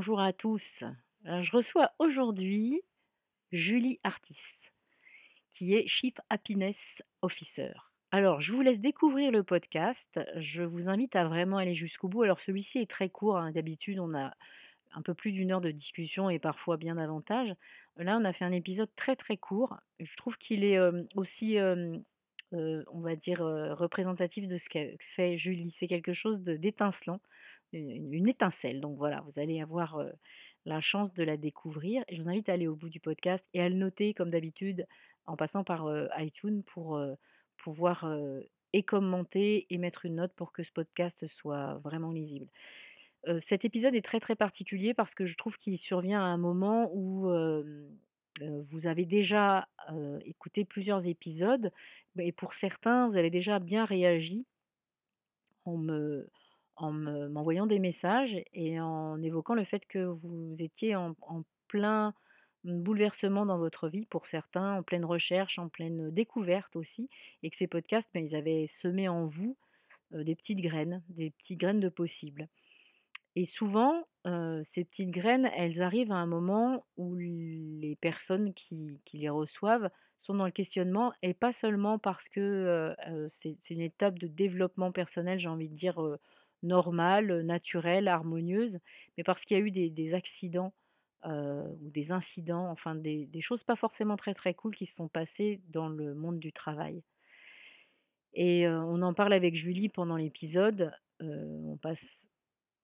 Bonjour à tous. je reçois aujourd'hui Julie Artis, qui est Chief Happiness Officer. Alors, je vous laisse découvrir le podcast. Je vous invite à vraiment aller jusqu'au bout. Alors, celui-ci est très court. Hein. D'habitude, on a un peu plus d'une heure de discussion et parfois bien davantage. Là, on a fait un épisode très très court. Je trouve qu'il est aussi, on va dire, représentatif de ce qu'a fait Julie. C'est quelque chose d'étincelant une, étincelle. Donc voilà, vous allez avoir la chance de la découvrir. Et je vous invite à aller au bout du podcast et à le noter comme d'habitude en passant par iTunes pour pouvoir et commenter et mettre une note pour que ce podcast soit vraiment lisible. cet épisode est très très particulier parce que je trouve qu'il survient à un moment où vous avez déjà écouté plusieurs épisodes et pour certains, vous avez déjà bien réagi en me, en m'envoyant des messages et en évoquant le fait que vous étiez en, plein bouleversement dans votre vie pour certains, en pleine recherche, en pleine découverte aussi, et que ces podcasts, ben, ils avaient semé en vous des petites graines, des petites graines de possible. Et souvent, ces petites graines, elles arrivent à un moment où les personnes qui, les reçoivent sont dans le questionnement, et pas seulement parce que c'est une étape de développement personnel, j'ai envie de dire, normale, naturelle, harmonieuse, mais parce qu'il y a eu des, accidents ou des incidents, enfin des, choses pas forcément très très cool qui se sont passées dans le monde du travail. Et on en parle avec Julie pendant l'épisode. on passe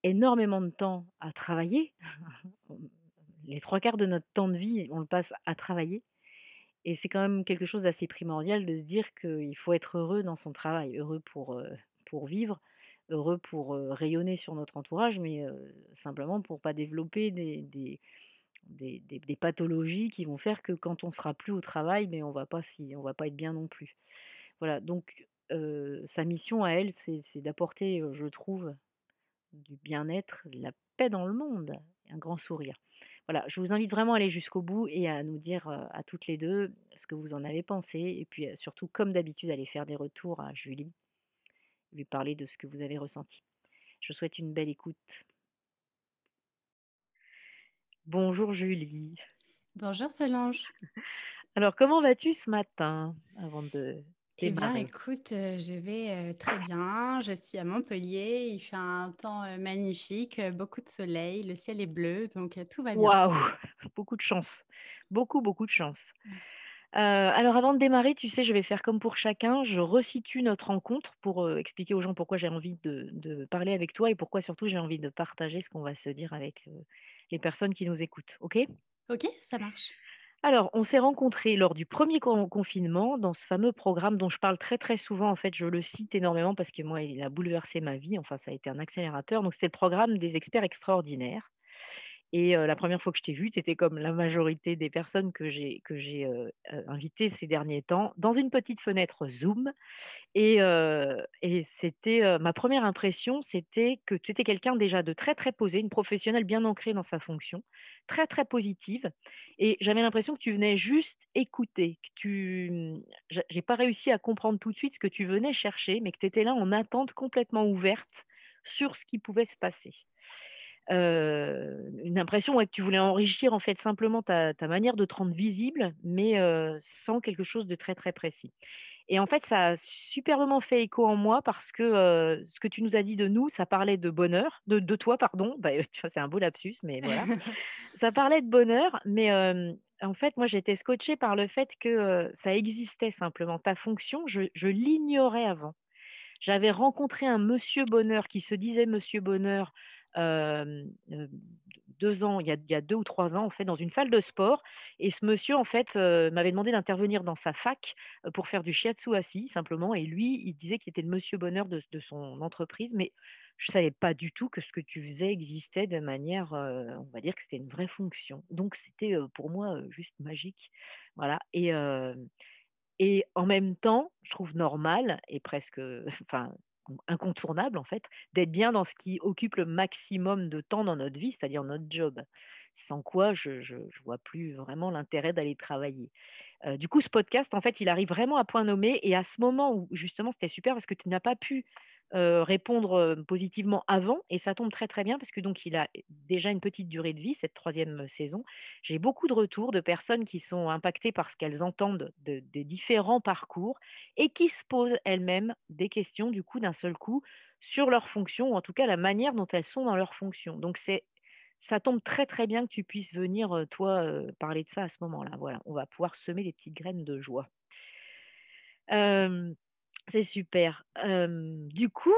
énormément de temps à travailler. Les trois quarts de notre temps de vie, on le passe à travailler. Et c'est quand même quelque chose d'assez primordial de se dire qu'il faut être heureux dans son travail, heureux pour, pour vivre, heureux pour rayonner sur notre entourage, mais simplement pour pas développer des, des, des, pathologies qui vont faire que quand on sera plus au travail, mais on va pas si on va pas être bien non plus. Voilà, donc sa mission à elle, c'est d'apporter, je trouve, du bien-être, de la paix dans le monde, un grand sourire. Voilà, je vous invite vraiment à aller jusqu'au bout et à nous dire à toutes les deux ce que vous en avez pensé, et puis surtout, comme d'habitude, aller faire des retours à Julie lui parler de ce que vous avez ressenti. Je vous souhaite une belle écoute. Bonjour Julie. Bonjour Solange. Alors, comment vas-tu ce matin avant de eh bien, écoute, euh, je vais euh, très bien. Je suis à Montpellier. Il fait un temps euh, magnifique, beaucoup de soleil, le ciel est bleu, donc tout va bien. Waouh, beaucoup de chance. Beaucoup, beaucoup de chance. Euh, alors avant de démarrer, tu sais, je vais faire comme pour chacun, je resitue notre rencontre pour, euh, expliquer aux gens pourquoi j'ai envie de parler avec toi et pourquoi surtout j'ai envie de partager ce qu'on va se dire avec, euh, les personnes qui nous écoutent. OK? OK, ça marche. Alors, on s'est rencontrés lors du premier confinement dans ce fameux programme dont je parle très, très souvent. En fait, je le cite énormément parce que moi, il a bouleversé ma vie. Enfin, ça a été un accélérateur. Donc, c'était le programme des experts extraordinaires. Et la première fois que je t'ai vue, tu étais comme la majorité des personnes que j'ai j'ai invitées ces derniers temps, dans une petite fenêtre Zoom. Et, et c'était ma première impression, c'était que tu étais quelqu'un déjà de très très posé, une professionnelle bien ancrée dans sa fonction, très très positive. Et j'avais l'impression que tu venais juste écouter, que tu, mmh, j'ai pas réussi à comprendre tout de suite ce que tu venais chercher, mais que tu étais là en attente complètement ouverte sur ce qui pouvait se passer. Une impression ouais, que tu voulais enrichir en fait simplement ta, ta manière de te rendre visible, mais sans quelque chose de très très précis. Et en fait, ça a superbement fait écho en moi parce que ce que tu nous as dit de nous, ça parlait de bonheur, de, de toi, pardon. Bah, c'est un beau lapsus, mais voilà. ça parlait de bonheur, mais en fait, moi, j'étais scotchée par le fait que ça existait simplement. Ta fonction, je, je l'ignorais avant. J'avais rencontré un monsieur bonheur qui se disait monsieur bonheur deux ans, il y, a, deux ou trois ans, en fait, dans une salle de sport. Et ce monsieur, en fait, m'avait demandé d'intervenir dans sa fac pour faire du shiatsu assis, simplement. Et lui, il disait qu'il était le monsieur bonheur de, de, son entreprise, mais je ne savais pas du tout que ce que tu faisais existait de manière, on va dire que c'était une vraie fonction. Donc, c'était pour moi juste magique. Voilà. Et, et en même temps, je trouve normal et presque, enfin, incontournable en fait, d'être bien dans ce qui occupe le maximum de temps dans notre vie, c'est-à-dire notre job. Sans quoi, je ne vois plus vraiment l'intérêt d'aller travailler. Du coup, ce podcast, en fait, il arrive vraiment à point nommé et à ce moment où justement, c'était super parce que tu n'as pas pu répondre positivement avant et ça tombe très très bien parce que donc il a déjà une petite durée de vie cette troisième saison. J'ai beaucoup de retours de personnes qui sont impactées par ce qu'elles entendent de, des différents parcours et qui se posent elles-mêmes des questions du coup d'un seul coup sur leur fonction ou en tout cas la manière dont elles sont dans leur fonction. Donc c'est ça tombe très très bien que tu puisses venir toi parler de ça à ce moment-là. Voilà, on va pouvoir semer des petites graines de joie. C'est super. du coup,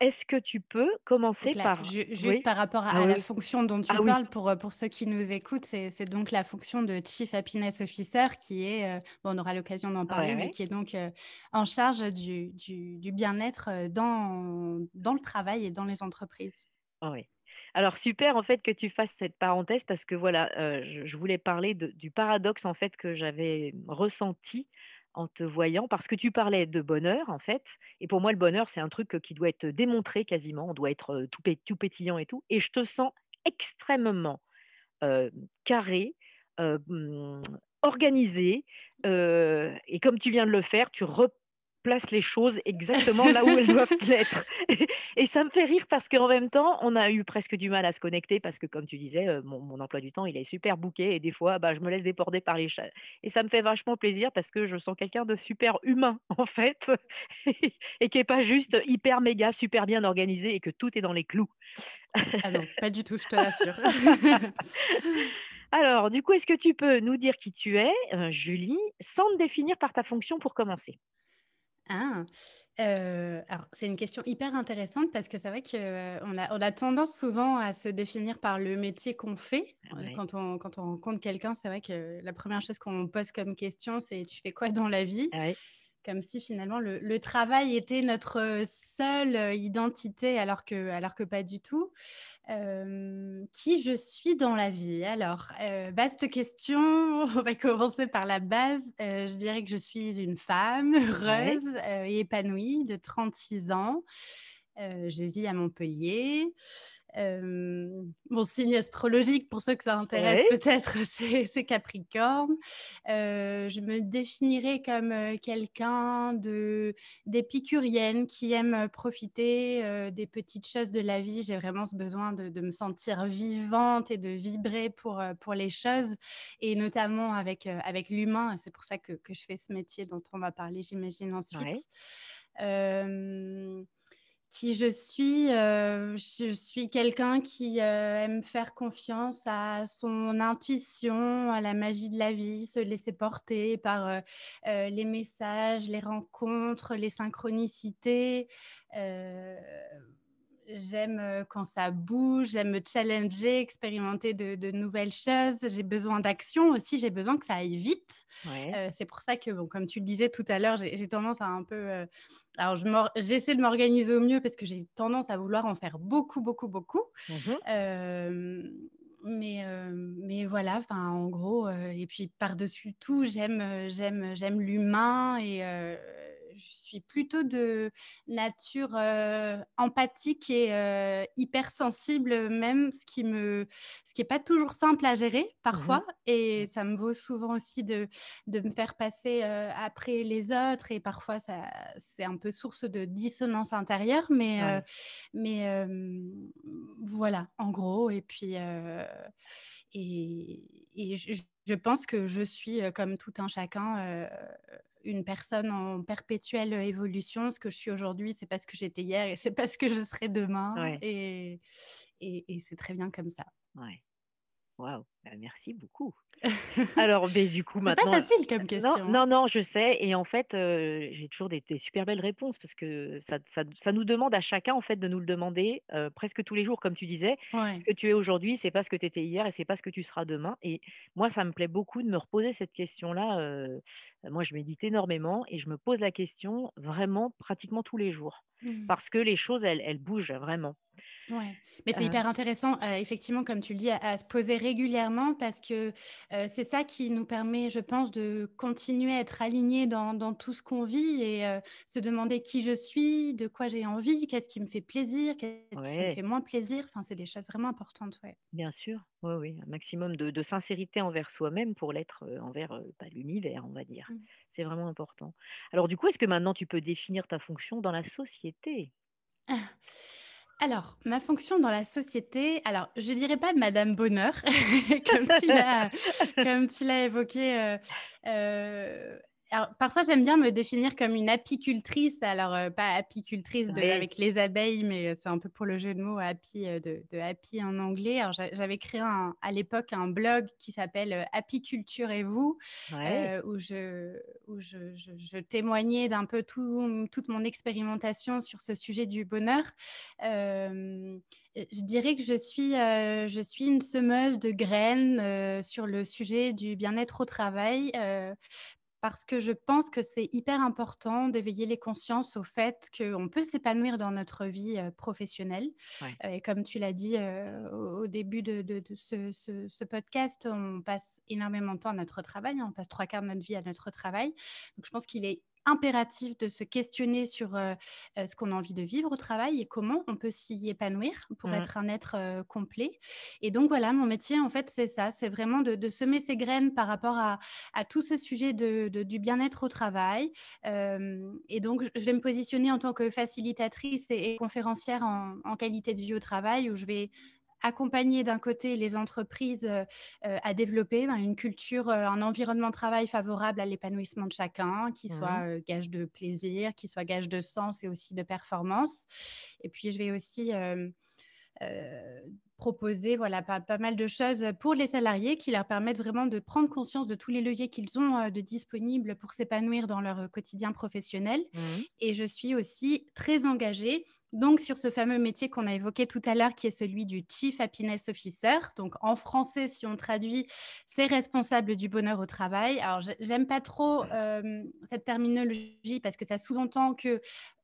est-ce que tu peux commencer par juste par rapport à ah la fonction dont tu ah parles pour, pour ceux qui nous écoutent, c'est donc la fonction de Chief Happiness Officer qui est, bon, on aura l'occasion d'en parler, mais qui est donc en charge du, du, bien-être dans, dans le travail et dans les entreprises. Oui. Alors super en fait que tu fasses cette parenthèse parce que voilà, je, voulais parler du paradoxe en fait que j'avais ressenti en te voyant, parce que tu parlais de bonheur, en fait. Et pour moi, le bonheur, c'est un truc qui doit être démontré quasiment. On doit être tout, tout pétillant et tout. Et je te sens extrêmement carré, mmh, organisé. et comme tu viens de le faire, tu place les choses exactement là où elles doivent l'être. Et ça me fait rire parce qu'en même temps, on a eu presque du mal à se connecter parce que, comme tu disais, euh, mon, emploi du temps, il est super bouqué et des fois, bah, je me laisse déporter par les chats. Et ça me fait vachement plaisir parce que je sens quelqu'un de super humain, en fait, et qui n'est pas juste hyper méga, super bien organisé et que tout est dans les clous. ah non, pas du tout, je te rassure. Alors, du coup, est-ce que tu peux nous dire qui tu es, euh, Julie, sans te définir par ta fonction pour commencer? Ah, alors c'est une question hyper intéressante parce que c'est vrai qu'on a, on a tendance souvent à se définir par le métier qu'on fait. Ah quand on, quand on rencontre quelqu'un, c'est vrai que la première chose qu'on pose comme question, c'est tu fais quoi dans la vie? Ah comme si finalement le, travail était notre seule identité, alors que, alors que pas du tout. qui je suis dans la vie? Alors, vaste question, on va commencer par la base. je dirais que je suis une femme heureuse et épanouie de 36 ans. je vis à Montpellier mon signe astrologique, pour ceux que ça intéresse peut-être, c'est Capricorne. je me définirais comme quelqu'un d'épicurienne qui aime profiter des petites choses de la vie. J'ai vraiment ce besoin de, me sentir vivante et de vibrer pour, pour les choses, et notamment avec, avec l'humain. C'est pour ça que, que, je fais ce métier dont on va parler, j'imagine, ensuite qui je suis. Euh, je suis quelqu'un qui euh, aime faire confiance à son intuition, à la magie de la vie, se laisser porter par euh, les messages, les rencontres, les synchronicités. J'aime quand ça bouge, j'aime me challenger, expérimenter de, nouvelles choses. J'ai besoin d'action aussi, j'ai besoin que ça aille vite. c'est pour ça que, bon, comme tu le disais tout à l'heure, j'ai tendance à un peu alors, j'essaie de m'organiser au mieux parce que j'ai tendance à vouloir en faire beaucoup, beaucoup, beaucoup. Mmh mais, mais voilà, en gros, et puis par-dessus tout, j'aime, j'aime, j'aime l'humain et suis plutôt de nature empathique et hypersensible même, ce qui me, ce qui est pas toujours simple à gérer Mmh parfois. Et ça me vaut souvent aussi de, de me faire passer après les autres. Et parfois, ça, c'est un peu source de dissonance intérieure. Mais, mais voilà, en gros. Et puis, et, et je, je pense que je suis, comme tout un chacun, une personne en perpétuelle évolution. Ce que je suis aujourd'hui, c'est pas ce que j'étais hier et c'est pas ce que je serai demain. Ouais. Et, et, et c'est très bien comme ça. Ouais. Waouh, bah, merci beaucoup. Alors, du coup, C'est pas maintenant, facile comme non, question. non, non, je sais. Et en fait, heu, j'ai toujours des des super belles réponses parce que ça ça ça nous demande à chacun, en fait, de nous le demander, heu, presque tous les jours, comme tu disais. Ouais. Ce que tu es aujourd'hui, c'est pas ce que tu étais hier et c'est pas ce que tu seras demain. Et moi, ça me plaît beaucoup de me reposer cette question-là. Moi, je médite énormément et je me pose la question vraiment pratiquement tous les jours Mmh. parce que les choses, elles elles bougent vraiment. Ouais, mais c'est Heu, hyper intéressant, heu, effectivement, comme tu le dis, à à se poser régulièrement parce que, heu, c'est ça qui nous permet, je pense, de continuer à être alignés dans dans tout ce qu'on vit et se demander qui je suis, de quoi j'ai envie, qu'est-ce qui me fait plaisir, qu'est-ce qui me fait moins plaisir. Enfin, c'est des choses vraiment importantes, ouais. Bien sûr, oui, oui, un maximum de de sincérité envers soi-même pour l'être, envers, bah, l'univers, on va dire. Mmh. C'est vraiment important. Alors du coup, est-ce que maintenant tu peux définir ta fonction dans la société? Alors, ma fonction dans la société, alors je dirais pas madame bonheur comme tu l'as évoqué, heu heu, alors parfois j'aime bien me définir comme une apicultrice, alors, pas apicultrice de Oui, avec les abeilles, mais, c'est un peu pour le jeu de mots happy, de de happy en anglais. Alors j'a j'avais créé un à l'époque un blog qui s'appelle, Apiculture et vous, où je où je je je témoignais d'un peu tout toute mon expérimentation sur ce sujet du bonheur. Je dirais que je suis, je suis une semeuse de graines, sur le sujet du bien-être au travail, parce que je pense que c'est hyper important d'éveiller les consciences au fait qu'on peut s'épanouir dans notre vie, heu, professionnelle. Ouais. Heu, et comme tu l'as dit, heu, au début de de de ce ce ce podcast, on passe énormément de temps à notre travail, hein, on passe trois quarts de notre vie à notre travail. Donc je pense qu'il est impératif de se questionner sur, heu heu, ce qu'on a envie de vivre au travail et comment on peut s'y épanouir pour Mmh. être un être, heu, complet. Et donc voilà, mon métier, en fait, c'est ça, c'est vraiment de de semer ces graines par rapport à à tout ce sujet de de du bien-être au travail. Et donc je je vais me positionner en tant que facilitatrice et et conférencière en en qualité de vie au travail où je vais accompagner d'un côté les entreprises, heu heu, à développer, ben, une culture, heu, un environnement de travail favorable à l'épanouissement de chacun, qui soit, gage de plaisir, qui soit gage de sens et aussi de performance. Et puis je vais aussi, proposer voilà pas pas mal de choses, pour les salariés qui leur permettent vraiment de prendre conscience de tous les leviers qu'ils ont, de disponibles pour s'épanouir dans leur, quotidien professionnel. Mmh. Et je suis aussi très engagée donc sur ce fameux métier qu'on a évoqué tout à l'heure qui est celui du Chief Happiness Officer. Donc en français, si on traduit, c'est responsable du bonheur au travail. Alors j'ai j'aime pas trop, cette terminologie parce que ça sous-entend que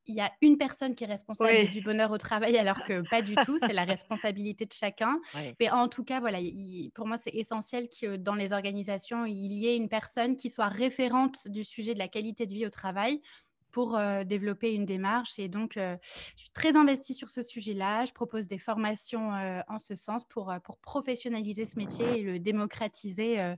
il y a une personne qui est responsable Oui. du bonheur au travail alors que pas du tout, c'est la responsabilité de chacun. Mais en tout cas, voilà, il pour moi, c'est essentiel que dans les organisations, il y ait une personne qui soit référente du sujet de la qualité de vie au travail pour, développer une démarche et donc je suis très investie sur ce sujet-là. Je propose des formations, en ce sens pour, pour professionnaliser ce métier et le démocratiser,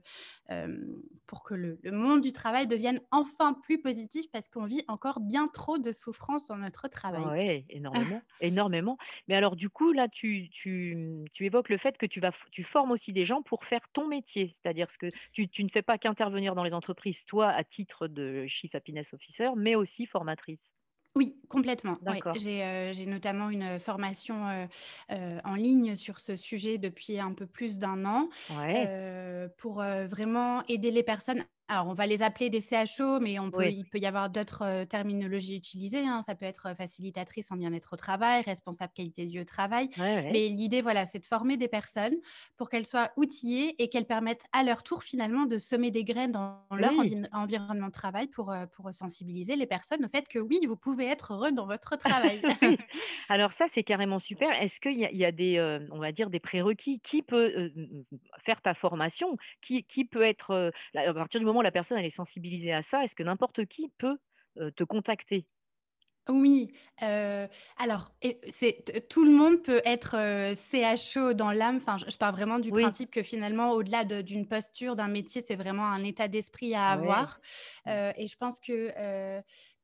pour que le le monde du travail devienne enfin plus positif parce qu'on vit encore bien trop de souffrance dans notre travail. Ouais, énormément, énormément. Mais alors du coup, là, tu tu, mmh, tu évoques le fait que tu vas tu formes aussi des gens pour faire ton métier. C'est-à-dire ce que tu tu ne fais pas qu'intervenir dans les entreprises, toi, à titre de Chief Happiness Officer, mais aussi formatrice? Oui, complètement. D'accord. J'ai, notamment une, formation, heu heu, en ligne sur ce sujet depuis un peu plus d'un an, Ouais, pour, vraiment aider les personnes alors on va les appeler des CHO, mais on peut oui, il peut y avoir d'autres, heu, terminologies utilisées, hein. Ça peut être, heu, facilitatrice en bien-être au travail, responsable qualité de vie au travail. ouais, ouais. Mais l'idée, voilà, c'est de former des personnes pour qu'elles soient outillées et qu'elles permettent à leur tour finalement de semer des graines dans leur envi environnement de travail pour, heu, pour sensibiliser les personnes au fait que oui, vous pouvez être heureux dans votre travail. Oui, alors ça, c'est carrément super. Est-ce qu'il y a il y a des, on va dire des prérequis? Qui peut, faire ta formation? Qui qui peut être, à partir du moment la personne elle est sensibilisée à ça, est-ce que n'importe qui peut te contacter? Oui, alors c'est tout le monde peut être, CHO dans l'âme. Enfin, je pars vraiment du principe que finalement, au-delà d'une posture, d'un métier, c'est vraiment un état d'esprit à avoir. et je pense que,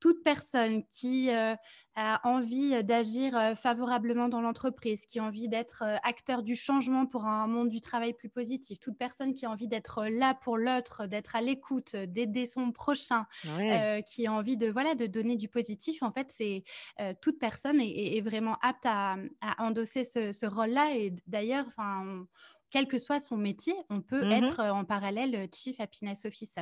toute personne qui a envie d'agir favorablement dans l'entreprise, qui a envie d'être acteur du changement pour un monde du travail plus positif, toute personne qui a envie d'être là pour l'autre, d'être à l'écoute, d'aider son prochain, qui a envie de voilà de donner du positif, en fait, c'est toute personne est, vraiment apte à, endosser ce, rôle-là. Et d'ailleurs, enfin quel que soit son métier, on peut mmh être en parallèle Chief Happiness Officer.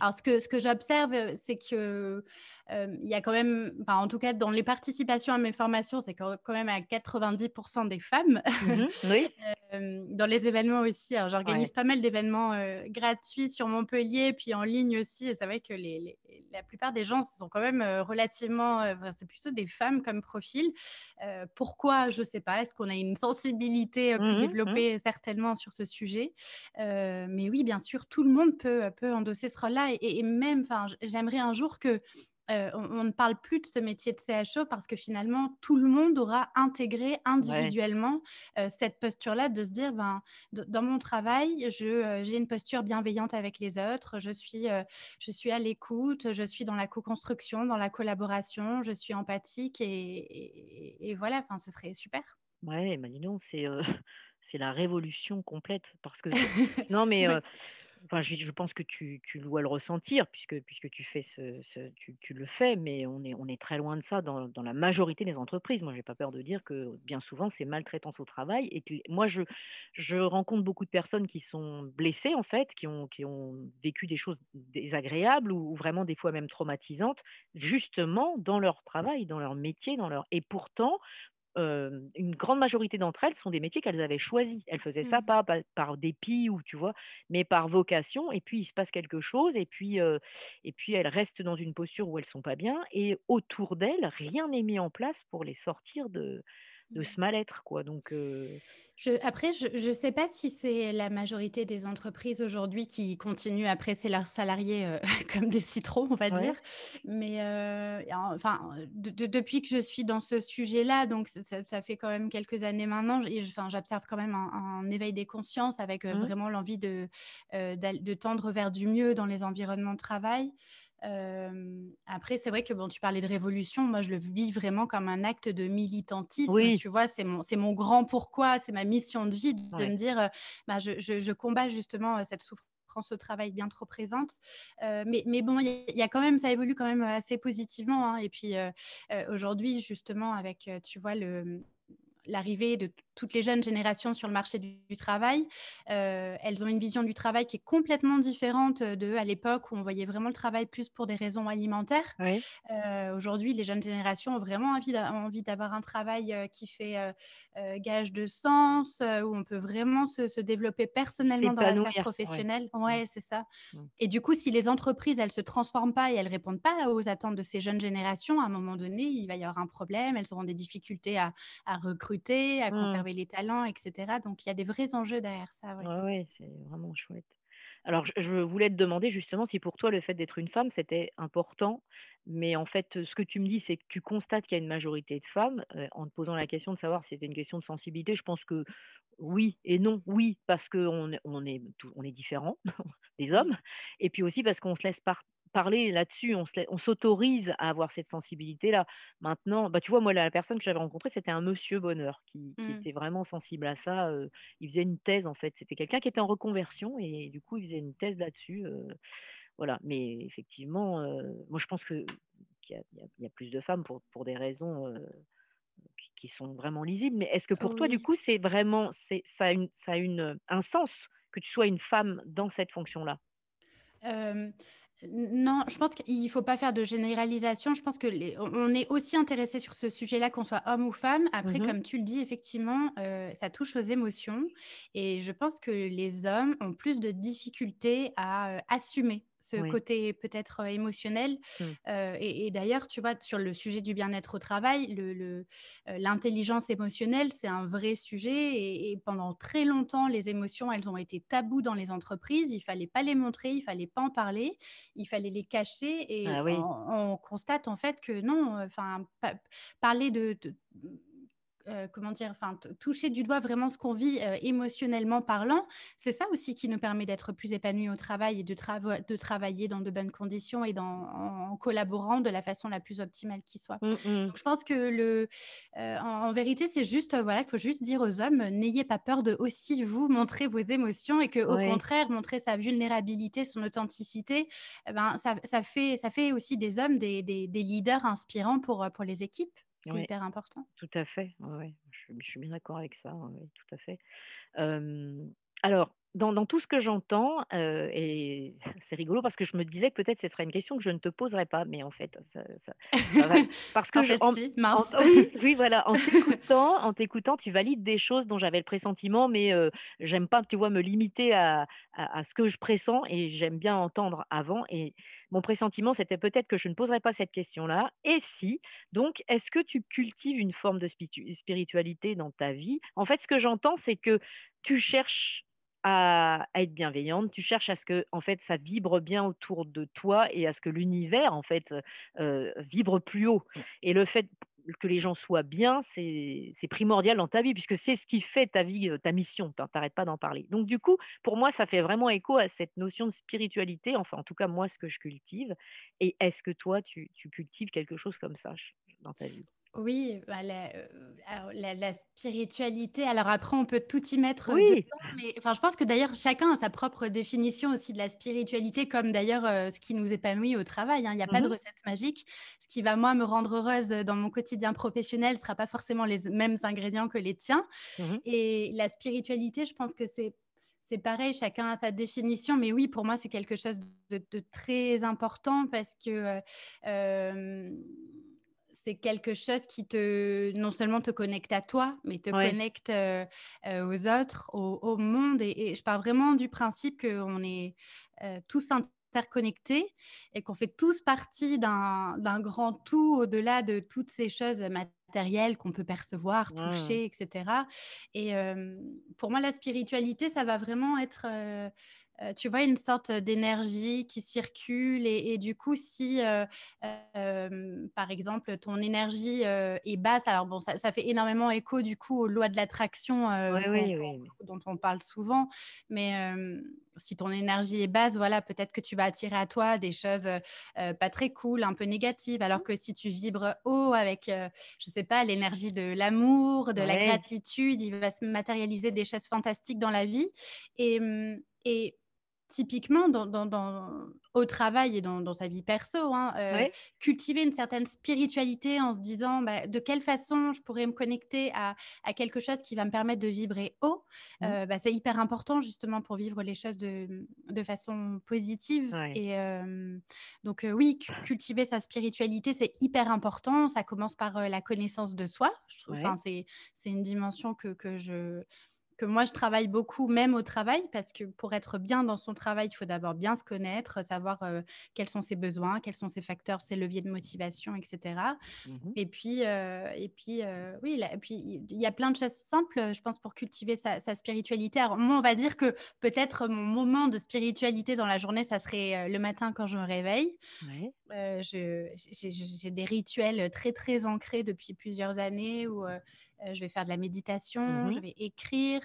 Alors, ce que, ce que j'observe, c'est que il y a quand même, en tout cas, dans les participations à mes formations, c'est quand même à 90% des femmes. Mmh oui. dans les événements aussi, j'organise pas mal d'événements gratuits sur Montpellier, puis en ligne aussi. Et c'est vrai que les, la plupart des gens sont quand même relativement, c'est plutôt des femmes comme profil. pourquoi? Je ne sais pas. Est-ce qu'on a une sensibilité plus mmh développée certainement sur ce sujet? Mais oui, bien sûr, tout le monde peut, peut endosser ce rôle-là. Et, et même, j'aimerais un jour que on, ne parle plus de ce métier de CHO parce que finalement, tout le monde aura intégré individuellement cette posture-là de se dire, ben, dans mon travail, j'ai une posture bienveillante avec les autres, je suis, je suis à l'écoute, je suis dans la co-construction, dans la collaboration, je suis empathique et, voilà, enfin, ce serait super. Ouais, mais dis donc, c'est c'est la révolution complète parce que non mais Enfin, je, pense que tu, tu dois le ressentir puisque, puisque tu, fais ce, tu, le fais, mais on est, on est très loin de ça dans, la majorité des entreprises. Moi, je n'ai pas peur de dire que bien souvent, c'est maltraitance au travail. Et que, moi, je, je rencontre beaucoup de personnes qui sont blessées, en fait, qui ont, qui ont vécu des choses désagréables ou, vraiment des fois même traumatisantes, justement dans leur travail, dans leur métier. Dans leur... Et pourtant, une grande majorité d'entre elles sont des métiers qu'elles avaient choisis. Elles faisaient ça mmh. pas, par dépit ou tu vois, mais par vocation. Et puis il se passe quelque chose, et puis et puis elles restent dans une posture où elles sont pas bien. Et autour d'elles, rien n'est mis en place pour les sortir de de ce mal-être, quoi. Donc après, je ne sais pas si c'est la majorité des entreprises aujourd'hui qui continuent à presser leurs salariés euh, comme des citrons, on va dire. Mais euh, enfin, depuis que je suis dans ce sujet-là, donc ça, fait quand même quelques années maintenant, j'observe quand même un, éveil des consciences avec euh, mmh. vraiment l'envie de, de tendre vers du mieux dans les environnements de travail après, c'est vrai que bon, tu parlais de révolution. Moi, je le vis vraiment comme un acte de militantisme. Oui. Tu vois, c'est mon, c'est mon grand pourquoi, c'est ma mission de vie de, me dire, bah, je, je, combats justement cette souffrance au travail bien trop présente. mais, mais, bon, il y, a quand même, ça évolue quand même assez positivement. Hein. Et puis aujourd'hui, justement, avec, tu vois, le, l'arrivée de toutes les jeunes générations sur le marché du, travail. Euh, elles ont une vision du travail qui est complètement différente de à l'époque où on voyait vraiment le travail plus pour des raisons alimentaires. Euh, aujourd'hui, les jeunes générations ont vraiment envie d'avoir un travail euh, qui fait gage de sens, où on peut vraiment se, développer personnellement dans la sphère professionnelle. Ouais, c'est ça. Et du coup, si les entreprises, elles se transforment pas et elles répondent pas aux attentes de ces jeunes générations, à un moment donné, il va y avoir un problème. Elles auront des difficultés à, à recruter, à mmh. conserver les talents, etc. Donc il y a des vrais enjeux derrière ça. Oui, c'est vraiment chouette. Alors, je, voulais te demander justement si pour toi le fait d'être une femme, c'était important. Mais en fait, ce que tu me dis, c'est que tu constates qu'il y a une majorité de femmes. en te posant la question de savoir si c'était une question de sensibilité, je pense que oui et non. Oui, parce qu'on on est, on est différents, des hommes. Et puis aussi parce qu'on se laisse par, parler là-dessus, on s'autorise à avoir cette sensibilité-là. Maintenant, bah, tu vois, moi, la personne que j'avais rencontrée, c'était un monsieur bonheur qui, qui, mmh. était vraiment sensible à ça. il faisait une thèse, en fait. C'était quelqu'un qui était en reconversion et du coup, il faisait une thèse là-dessus. voilà. Mais effectivement, moi, je pense que qu'il y, y, a plus de femmes pour, pour des raisons qui, sont vraiment lisibles. Mais est-ce que pour toi, du coup, c'est vraiment, ça a, une, ça a une, un sens que tu sois une femme dans cette fonction-là? Non, je pense qu'il ne faut pas faire de généralisation. Je pense que on est aussi intéressé sur ce sujet-là, qu'on soit homme ou femme. Après, mmh comme tu le dis, effectivement, euh, ça touche aux émotions. Et je pense que les hommes ont plus de difficultés à euh, assumer ce côté peut-être émotionnel. Mmh. et, d'ailleurs, tu vois, sur le sujet du bien-être au travail, l'intelligence le, émotionnelle, c'est un vrai sujet. Et, pendant très longtemps, les émotions, elles ont été tabous dans les entreprises. Il fallait pas les montrer, il fallait pas en parler, il fallait les cacher. Et ah on, constate en fait que non, enfin, parler de euh, comment dire, enfin, toucher du doigt vraiment ce qu'on vit euh, émotionnellement parlant, c'est ça aussi qui nous permet d'être plus épanouis au travail et de, de travailler dans de bonnes conditions et en, collaborant de la façon la plus optimale qui soit. Mmh, mmh. je pense que le, euh, en, vérité, c'est juste, voilà, il faut juste dire aux hommes, n'ayez pas peur de aussi vous montrer vos émotions et que au contraire, montrer sa vulnérabilité, son authenticité, eh ben, ça, fait, ça fait aussi des hommes des, des leaders inspirants pour, pour les équipes. C'est hyper important. tout à fait. Ouais, Je, suis bien d'accord avec ça. tout à fait. alors, dans, tout ce que j'entends, et c'est rigolo parce que je me disais que peut-être ce serait une question que je ne te poserais pas, mais en fait, ça, parce que en fait, mince. oui, voilà, en t'écoutant, en t'écoutant, tu valides des choses dont j'avais le pressentiment, mais j'aime pas, tu vois, me limiter à, à, ce que je pressens et j'aime bien entendre avant. Et mon pressentiment, c'était peut-être que je ne poserais pas cette question-là. Et si, donc, est-ce que tu cultives une forme de spiritualité dans ta vie? En fait, ce que j'entends, c'est que tu cherches à, être bienveillante, tu cherches à ce que en fait ça vibre bien autour de toi et à ce que l'univers en fait vibre plus haut. Mmh. Et le fait que les gens soient bien, c'est primordial dans ta vie puisque c'est ce qui fait ta vie, ta mission. Tu n'arrêtes pas d'en parler. Donc du coup, pour moi, ça fait vraiment écho à cette notion de spiritualité. Enfin, en tout cas, moi, ce que je cultive. Et est-ce que toi, tu cultives quelque chose comme ça dans ta vie? Oui, bah, euh, la, spiritualité. Alors après, on peut tout y mettre dedans, mais enfin, je pense que d'ailleurs, chacun a sa propre définition aussi de la spiritualité, comme d'ailleurs ce qui nous épanouit au travail. Hein. Il n'y a pas de mmh recette magique. Ce qui va, moi, me rendre heureuse dans mon quotidien professionnel ne sera pas forcément les mêmes ingrédients que les tiens. Mmh Et la spiritualité, je pense que c'est c'est pareil, chacun a sa définition, mais oui, pour moi, c'est quelque chose de, très important parce que c'est quelque chose qui te non seulement te connecte à toi, mais te connecte euh, euh, aux autres, au, monde. Et, je pars vraiment du principe qu'on est euh, tous interconnectés et qu'on fait tous partie d'un grand tout au-delà de toutes ces choses matérielles qu'on peut percevoir, toucher, etc. Et pour moi, la spiritualité, ça va vraiment être euh, tu vois, une sorte d'énergie qui circule. Et, du coup, si, euh, euh, par exemple, ton énergie est basse, alors bon, ça, fait énormément écho du coup aux lois de l'attraction dont on parle souvent. Mais si ton énergie est basse, voilà, peut-être que tu vas attirer à toi des choses pas très cool, un peu négatives. Alors que si tu vibres haut avec, je sais pas, l'énergie de l'amour, de la gratitude, il va se matérialiser des choses fantastiques dans la vie. Et, mmh, et typiquement dans, au travail et dans, sa vie perso, hein, euh, cultiver une certaine spiritualité en se disant bah, de quelle façon je pourrais me connecter à, quelque chose qui va me permettre de vibrer haut, mmh. euh, bah, c'est hyper important justement pour vivre les choses de, façon positive. Et donc oui, cultiver sa spiritualité, c'est hyper important. Ça commence par la connaissance de soi. C'est une dimension que, que je que moi je travaille beaucoup, même au travail, parce que pour être bien dans son travail, il faut d'abord bien se connaître, savoir quels sont ses besoins, quels sont ses facteurs, ses leviers de motivation, etc. Mmh et puis, et puis oui, et puis il y a plein de choses simples, je pense, pour cultiver sa, spiritualité. Alors moi, on va dire que peut-être mon moment de spiritualité dans la journée, ça serait le matin quand je me réveille. j'ai des rituels très très ancrés depuis plusieurs années où je vais faire de la méditation, je mmh vais écrire.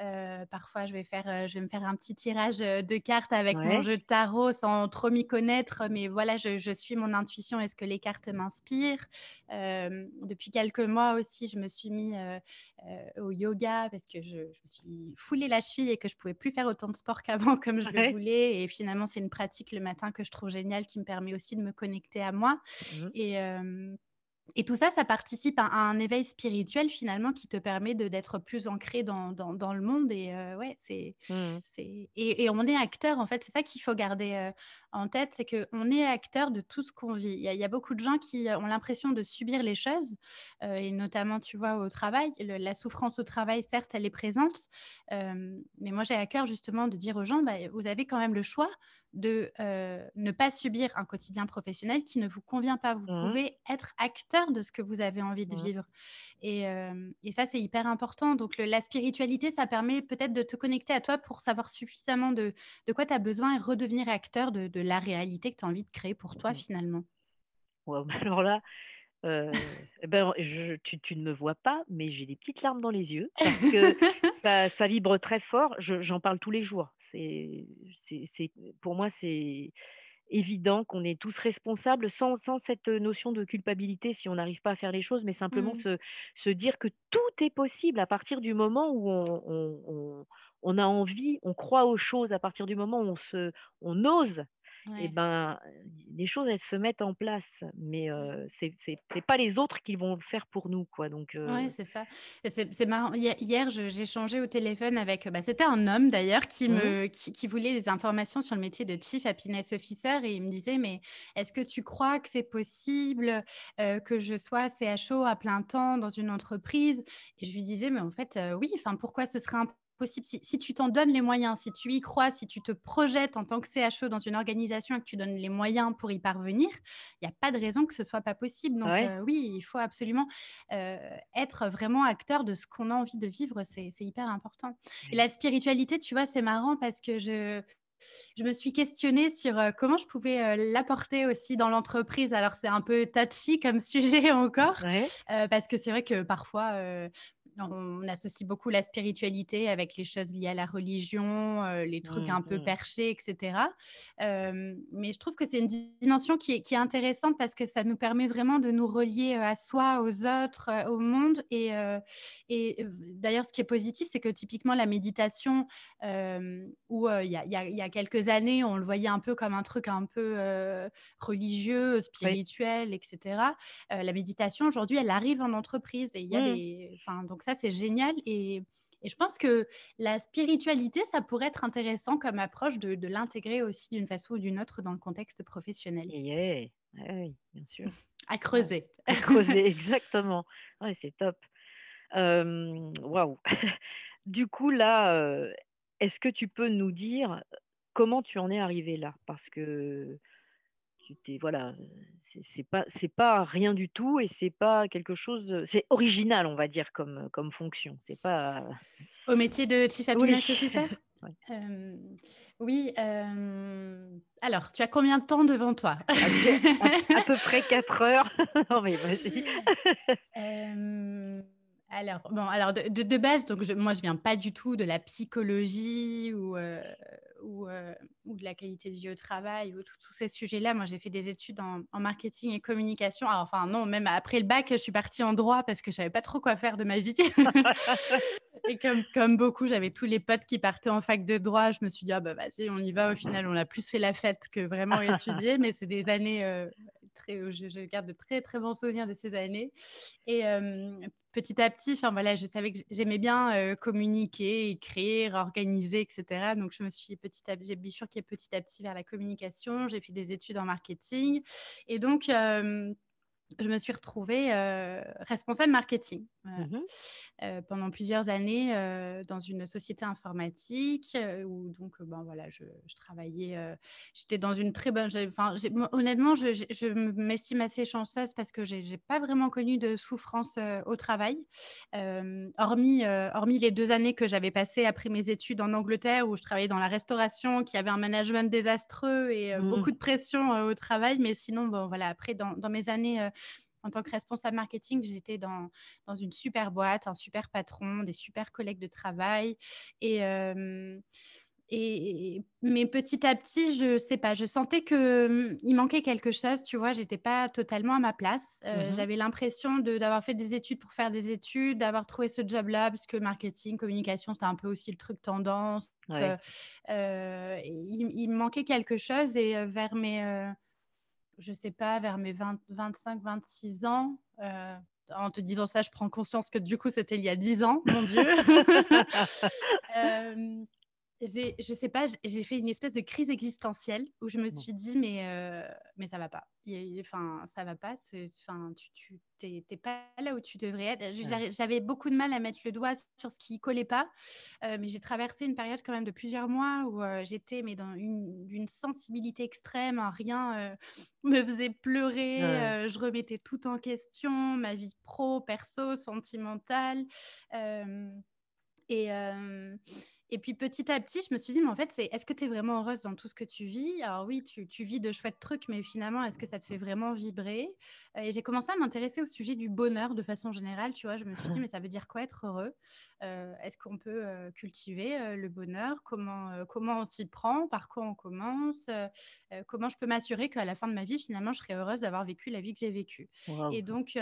Euh, parfois, je vais, faire, euh, je vais me faire un petit tirage de cartes avec mon jeu de tarot sans trop m'y connaître. Mais voilà, je, suis mon intuition et ce que les cartes m'inspirent. depuis quelques mois aussi, je me suis mis au yoga parce que je, me suis foulé la cheville et que je pouvais plus faire autant de sport qu'avant comme je le voulais. Et finalement, c'est une pratique le matin que je trouve géniale qui me permet aussi de me connecter à moi. Mmh et et tout ça, ça participe à, un éveil spirituel finalement qui te permet d'être plus ancré dans, dans, le monde. Et ouais, c'est, mmh. et, on est acteur en fait. C'est ça qu'il faut garder en tête, c'est qu'on est acteur de tout ce qu'on vit. Il y, a, beaucoup de gens qui ont l'impression de subir les choses, et notamment, tu vois, au travail. la souffrance au travail, certes, elle est présente, mais moi j'ai à cœur justement de dire aux gens, bah, vous avez quand même le choix de ne pas subir un quotidien professionnel qui ne vous convient pas. Vous mmh pouvez être acteur de ce que vous avez envie de mmh vivre. Et, ça, c'est hyper important. Donc, la spiritualité, ça permet peut-être de te connecter à toi pour savoir suffisamment de, de quoi tu as besoin et redevenir acteur de, de la réalité que tu as envie de créer pour toi, mmh finalement. alors là, eh ben, tu, ne me vois pas, mais j'ai des petites larmes dans les yeux parce que ça, vibre très fort. j'en parle tous les jours. C'est, c'est, pour moi, c'est évident qu'on est tous responsables sans, cette notion de culpabilité si on n'arrive pas à faire les choses, mais simplement mmh. se, dire que tout est possible à partir du moment où on, on, a envie, on croit aux choses, à partir du moment où on, se, on ose et ben, les choses, elles se mettent en place, mais euh, c'est c'est pas les autres qui vont le faire pour nous, quoi. Donc, Oui, c'est ça. C'est marrant. Hier, j'ai changé au téléphone avec, bah, c'était un homme d'ailleurs qui mmh me qui, voulait des informations sur le métier de Chief Happiness Officer et il me disait, mais est-ce que tu crois que c'est possible que je sois CHO à plein temps dans une entreprise? Et je lui disais, mais en fait, oui. Enfin, pourquoi ce serait un possible. Si, tu t'en donnes les moyens, si tu y crois, si tu te projettes en tant que CHO dans une organisation et que tu donnes les moyens pour y parvenir, il n'y a pas de raison que ce soit pas possible. Donc euh, oui, il faut absolument euh, être vraiment acteur de ce qu'on a envie de vivre. C'est hyper important. Et la spiritualité, tu vois, c'est marrant parce que je, je me suis questionnée sur euh, comment je pouvais l'apporter aussi dans l'entreprise. Alors, c'est un peu touchy comme sujet encore, parce que c'est vrai que parfois, on associe beaucoup la spiritualité avec les choses liées à la religion, euh, les trucs un peu mmh, perchés, etc. mais je trouve que c'est une dimension qui est, intéressante parce que ça nous permet vraiment de nous relier à soi, aux autres, au monde. Et, et d'ailleurs, ce qui est positif, c'est que typiquement la méditation, où il y, a quelques années, on le voyait un peu comme un truc un peu religieux, spirituel, etc. la méditation, aujourd'hui, elle arrive en entreprise et il y a mmh. des... donc ça, c'est génial. Et, je pense que la spiritualité, ça pourrait être intéressant comme approche de, l'intégrer aussi d'une façon ou d'une autre dans le contexte professionnel. oui, bien sûr. à creuser. À creuser, exactement. c'est top. Waouh. du coup, là, est-ce que tu peux nous dire comment tu en es arrivé là? Parce que voilà, c'est pas c'est pas rien du tout et c'est pas quelque chose, c'est original, on va dire comme comme fonction. C'est pas Au métier de Chief Happiness Officer? oui, alors tu as combien de temps devant toi? À peu près 4 heures. Non mais vas-y. alors bon, alors de de base, donc je moi je viens pas du tout de la psychologie ou, ou, ou, de la qualité de vie au travail, ou tous ces sujets-là. Moi, j'ai fait des études en, marketing et communication. enfin, non, même après le bac, je suis partie en droit parce que je savais pas trop quoi faire de ma vie. et comme, comme beaucoup, j'avais tous les potes qui partaient en fac de droit. Je me suis dit, ah bah vas-y, on y va. Au final, on a plus fait la fête que vraiment étudier. mais c'est des années je, je, garde de très, très bons souvenirs de ces années. Et petit à petit, enfin voilà, je savais que j'aimais bien communiquer, écrire, organiser, etc. Donc je me suis petit à j'ai bifurqué petit à petit vers la communication. J'ai fait des études en marketing et donc je me suis retrouvée responsable marketing mmh pendant plusieurs années dans une société informatique où donc ben voilà je, travaillais j'étais dans une très bonne enfin honnêtement je, je m'estime assez chanceuse parce que j'ai n'ai pas vraiment connu de souffrance au travail. Hormis hormis les deux années que j'avais passées après mes études en Angleterre où je travaillais dans la restauration qui avait un management désastreux et mmh. beaucoup de pression au travail. Mais sinon bon voilà après dans, dans mes années en tant que responsable marketing, j'étais dans, dans une super boîte, un super patron, des super collègues de travail. Et, et, mais petit à petit, je sais pas, je sentais que il manquait quelque chose, tu vois, j'étais pas totalement à ma place. Mmh j'avais l'impression d'avoir fait des études pour faire des études, d'avoir trouvé ce job-là, parce que marketing, communication, c'était un peu aussi le truc tendance. il, il, manquait quelque chose et vers mes je sais pas, vers mes 25, 26 ans, en te disant ça, je prends conscience que du coup, c'était il y a dix ans, mon Dieu. je sais pas, j'ai fait une espèce de crise existentielle où je me suis dit, mais, euh, mais ça va pas. Enfin, ça va pas. Enfin, tu n'es pas là où tu devrais être. J'avais beaucoup de mal à mettre le doigt sur ce qui collait pas, euh, mais j'ai traversé une période quand même de plusieurs mois où euh, j'étais mais dans une, d'une sensibilité extrême. Rien me faisait pleurer. je remettais tout en question, ma vie pro, perso, sentimentale. et et puis petit à petit, je me suis dit, mais en fait, c'est est-ce que tu es vraiment heureuse dans tout ce que tu vis? Alors oui, tu, tu, vis de chouettes trucs, mais finalement, est-ce que ça te fait vraiment vibrer? Et j'ai commencé à m'intéresser au sujet du bonheur de façon générale. Tu vois, je me suis dit, mais ça veut dire quoi être heureux? Euh, Est-ce qu'on peut euh, cultiver euh, le bonheur? Comment, comment on s'y prend? Par quoi on commence? Comment je peux m'assurer qu'à la fin de ma vie, finalement, je serai heureuse d'avoir vécu la vie que j'ai vécue? Et donc,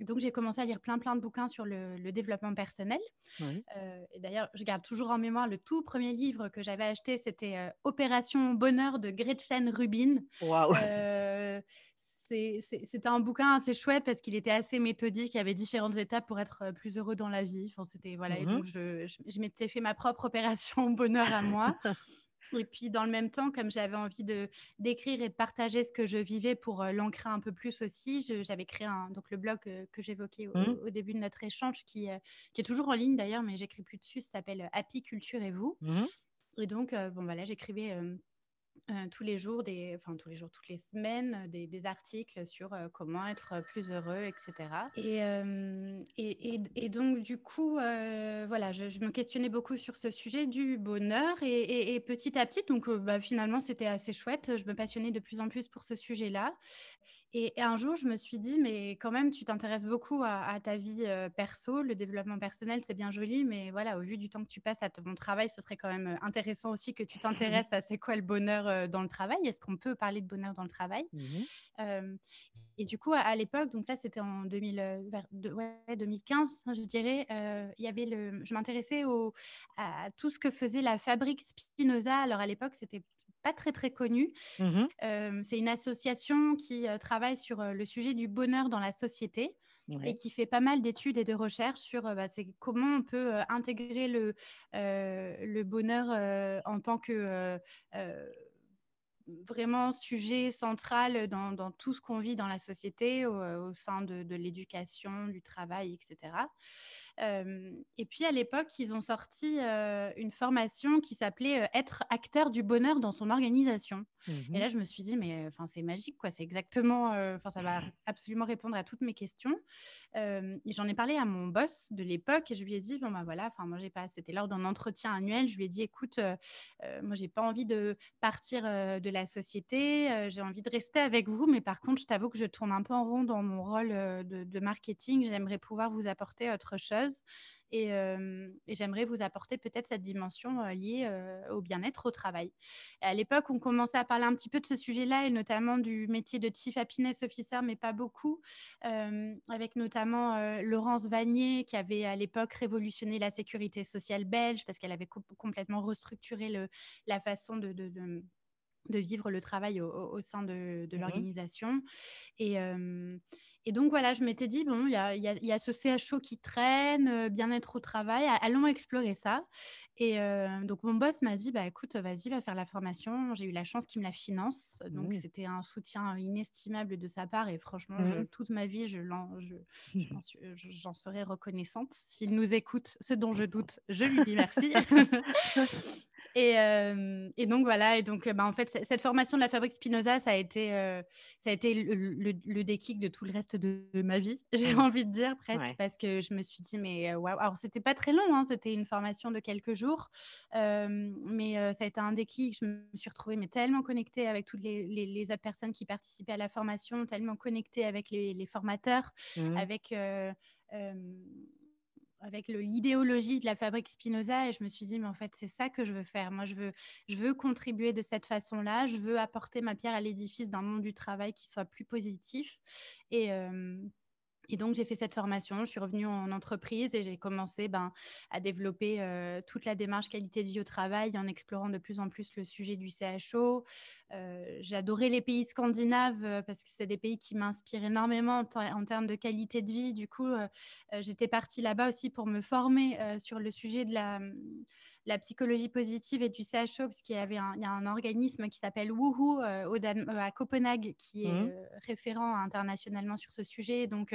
donc j'ai commencé à lire plein, plein de bouquins sur le, le développement personnel. et d'ailleurs, je garde toujours en mémoire le tout premier livre que j'avais acheté, c'était euh, Opération Bonheur de Gretchen Rubin. Euh, c'était un bouquin assez chouette parce qu'il était assez méthodique. Il y avait différentes étapes pour être euh, plus heureux dans la vie. Enfin, c'était voilà. Et mmh donc je, je m'étais fait ma propre opération bonheur à moi. Et puis, dans le même temps, comme j'avais envie de d'écrire et de partager ce que je vivais pour l'ancrer un peu plus aussi, j'avais créé un, donc le blog que j'évoquais au, mmh. au, début de notre échange, qui, qui est toujours en ligne d'ailleurs, mais j'écris plus dessus. Ça s'appelle Happy Culture et vous. Mmh. Et donc, bon, voilà, j'écrivais euh, tous les jours, des, enfin tous les jours, toutes les semaines, euh, des, des articles sur euh, comment être plus heureux, etc. Et, et, et, donc du coup, voilà, je, me questionnais beaucoup sur ce sujet du bonheur et, petit à petit, donc bah, finalement c'était assez chouette. Je me passionnais de plus en plus pour ce sujet-là. Et, un jour, je me suis dit, mais quand même, tu t'intéresses beaucoup à, ta vie perso. Le développement personnel, c'est bien joli, mais voilà, au vu du temps que tu passes à ton travail, ce serait quand même intéressant aussi que tu t'intéresses à c'est quoi le bonheur dans le travail. Est-ce qu'on peut parler de bonheur dans le travail? Mmh Et du coup, à, l'époque, donc ça, c'était en 2000, ouais, 2015, je dirais, il y avait le, je m'intéressais à tout ce que faisait la fabrique Spinoza. Alors à l'époque, c'était pas très très connu. Mmh c'est une association qui travaille sur le sujet du bonheur dans la société. et qui fait pas mal d'études et de recherches sur bah, comment on peut intégrer le, le bonheur en tant que vraiment sujet central dans, dans tout ce qu'on vit dans la société, au, sein de, de l'éducation, du travail, etc et puis à l'époque, ils ont sorti une formation qui s'appelait Être acteur du bonheur dans son organisation. Et mmh là, je me suis dit, mais enfin, c'est magique, quoi. C'est exactement, enfin, ça va absolument répondre à toutes mes questions. j'en ai parlé à mon boss de l'époque et je lui ai dit, bon ben voilà, enfin, moi j'ai pas, c'était lors d'un entretien annuel, je lui ai dit, écoute, moi j'ai pas envie de partir de la société, j'ai envie de rester avec vous, mais par contre, je t'avoue que je tourne un peu en rond dans mon rôle de, de marketing. J'aimerais pouvoir vous apporter autre chose. Et, j'aimerais vous apporter peut-être cette dimension liée au bien-être au travail. à l'époque, on commençait à parler un petit peu de ce sujet-là et notamment du métier de Chief Happiness Officer, mais pas beaucoup, avec notamment Laurence Vanier qui avait à l'époque révolutionné la sécurité sociale belge parce qu'elle avait complètement restructuré le, la façon de, de, de vivre le travail au, sein de, de mmh l'organisation. Et, et donc voilà, je m'étais dit, bon, il y a, y a, ce CHO qui traîne, euh, bien-être au travail, allons explorer ça. Et euh, donc mon boss m'a dit, bah écoute, vas-y, va faire la formation. J'ai eu la chance qu'il me la finance. Donc mmh. c'était un soutien inestimable de sa part. Et franchement, mmh. toute ma vie, je, j'en serai reconnaissante. S'il nous écoute, ce dont je doute, je lui dis merci. Et, donc voilà, et donc bah, en fait, cette formation de la fabrique Spinoza, ça a été, ça a été le, déclic de tout le reste de, ma vie, j'ai mmh. envie de dire presque, parce que je me suis dit, mais waouh, alors c'était pas très long, hein, c'était une formation de quelques jours, mais ça a été un déclic, je me suis retrouvée mais tellement connectée avec toutes les, autres personnes qui participaient à la formation, tellement connectée avec les, formateurs, mmh. avec avec l'idéologie de la fabrique Spinoza et je me suis dit mais en fait c'est ça que je veux faire. Moi je veux je veux contribuer de cette façon-là. Je veux apporter ma pierre à l'édifice d'un monde du travail qui soit plus positif. Et Et donc, j'ai fait cette formation, je suis revenue en entreprise et j'ai commencé ben, à développer toute la démarche qualité de vie au travail en explorant de plus en plus le sujet du CHO. J'adorais les pays scandinaves parce que c'est des pays qui m'inspirent énormément en, termes de qualité de vie. Du coup, j'étais partie là-bas aussi pour me former sur le sujet de la la psychologie positive et du CHO, parce qu'il y avait un, il y a un organisme qui s'appelle Woohoo euh, au euh, à Copenhague, qui est mmh. euh, référent internationalement sur ce sujet. Donc,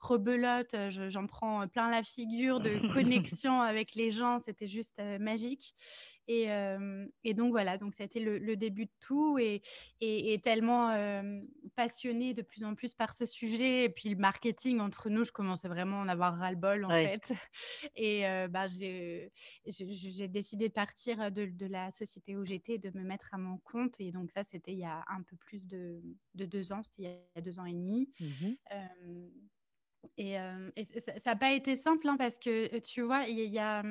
rebelote, j'en prends plein la figure de connexion avec les gens, c'était juste magique. Et, et, donc voilà, donc ça a été le, début de tout et, et, tellement passionnée de plus en plus par ce sujet. Et puis le marketing entre nous, je commençais vraiment à en avoir ras-le-bol en fait. Et bah, j'ai décidé de partir de, de, la société où j'étais, de me mettre à mon compte. Et donc ça, c'était il y a un peu plus de, de deux ans, c'était il y a deux ans et demi. Mmh et, ça n'a pas été simple hein, parce que tu vois, il y, a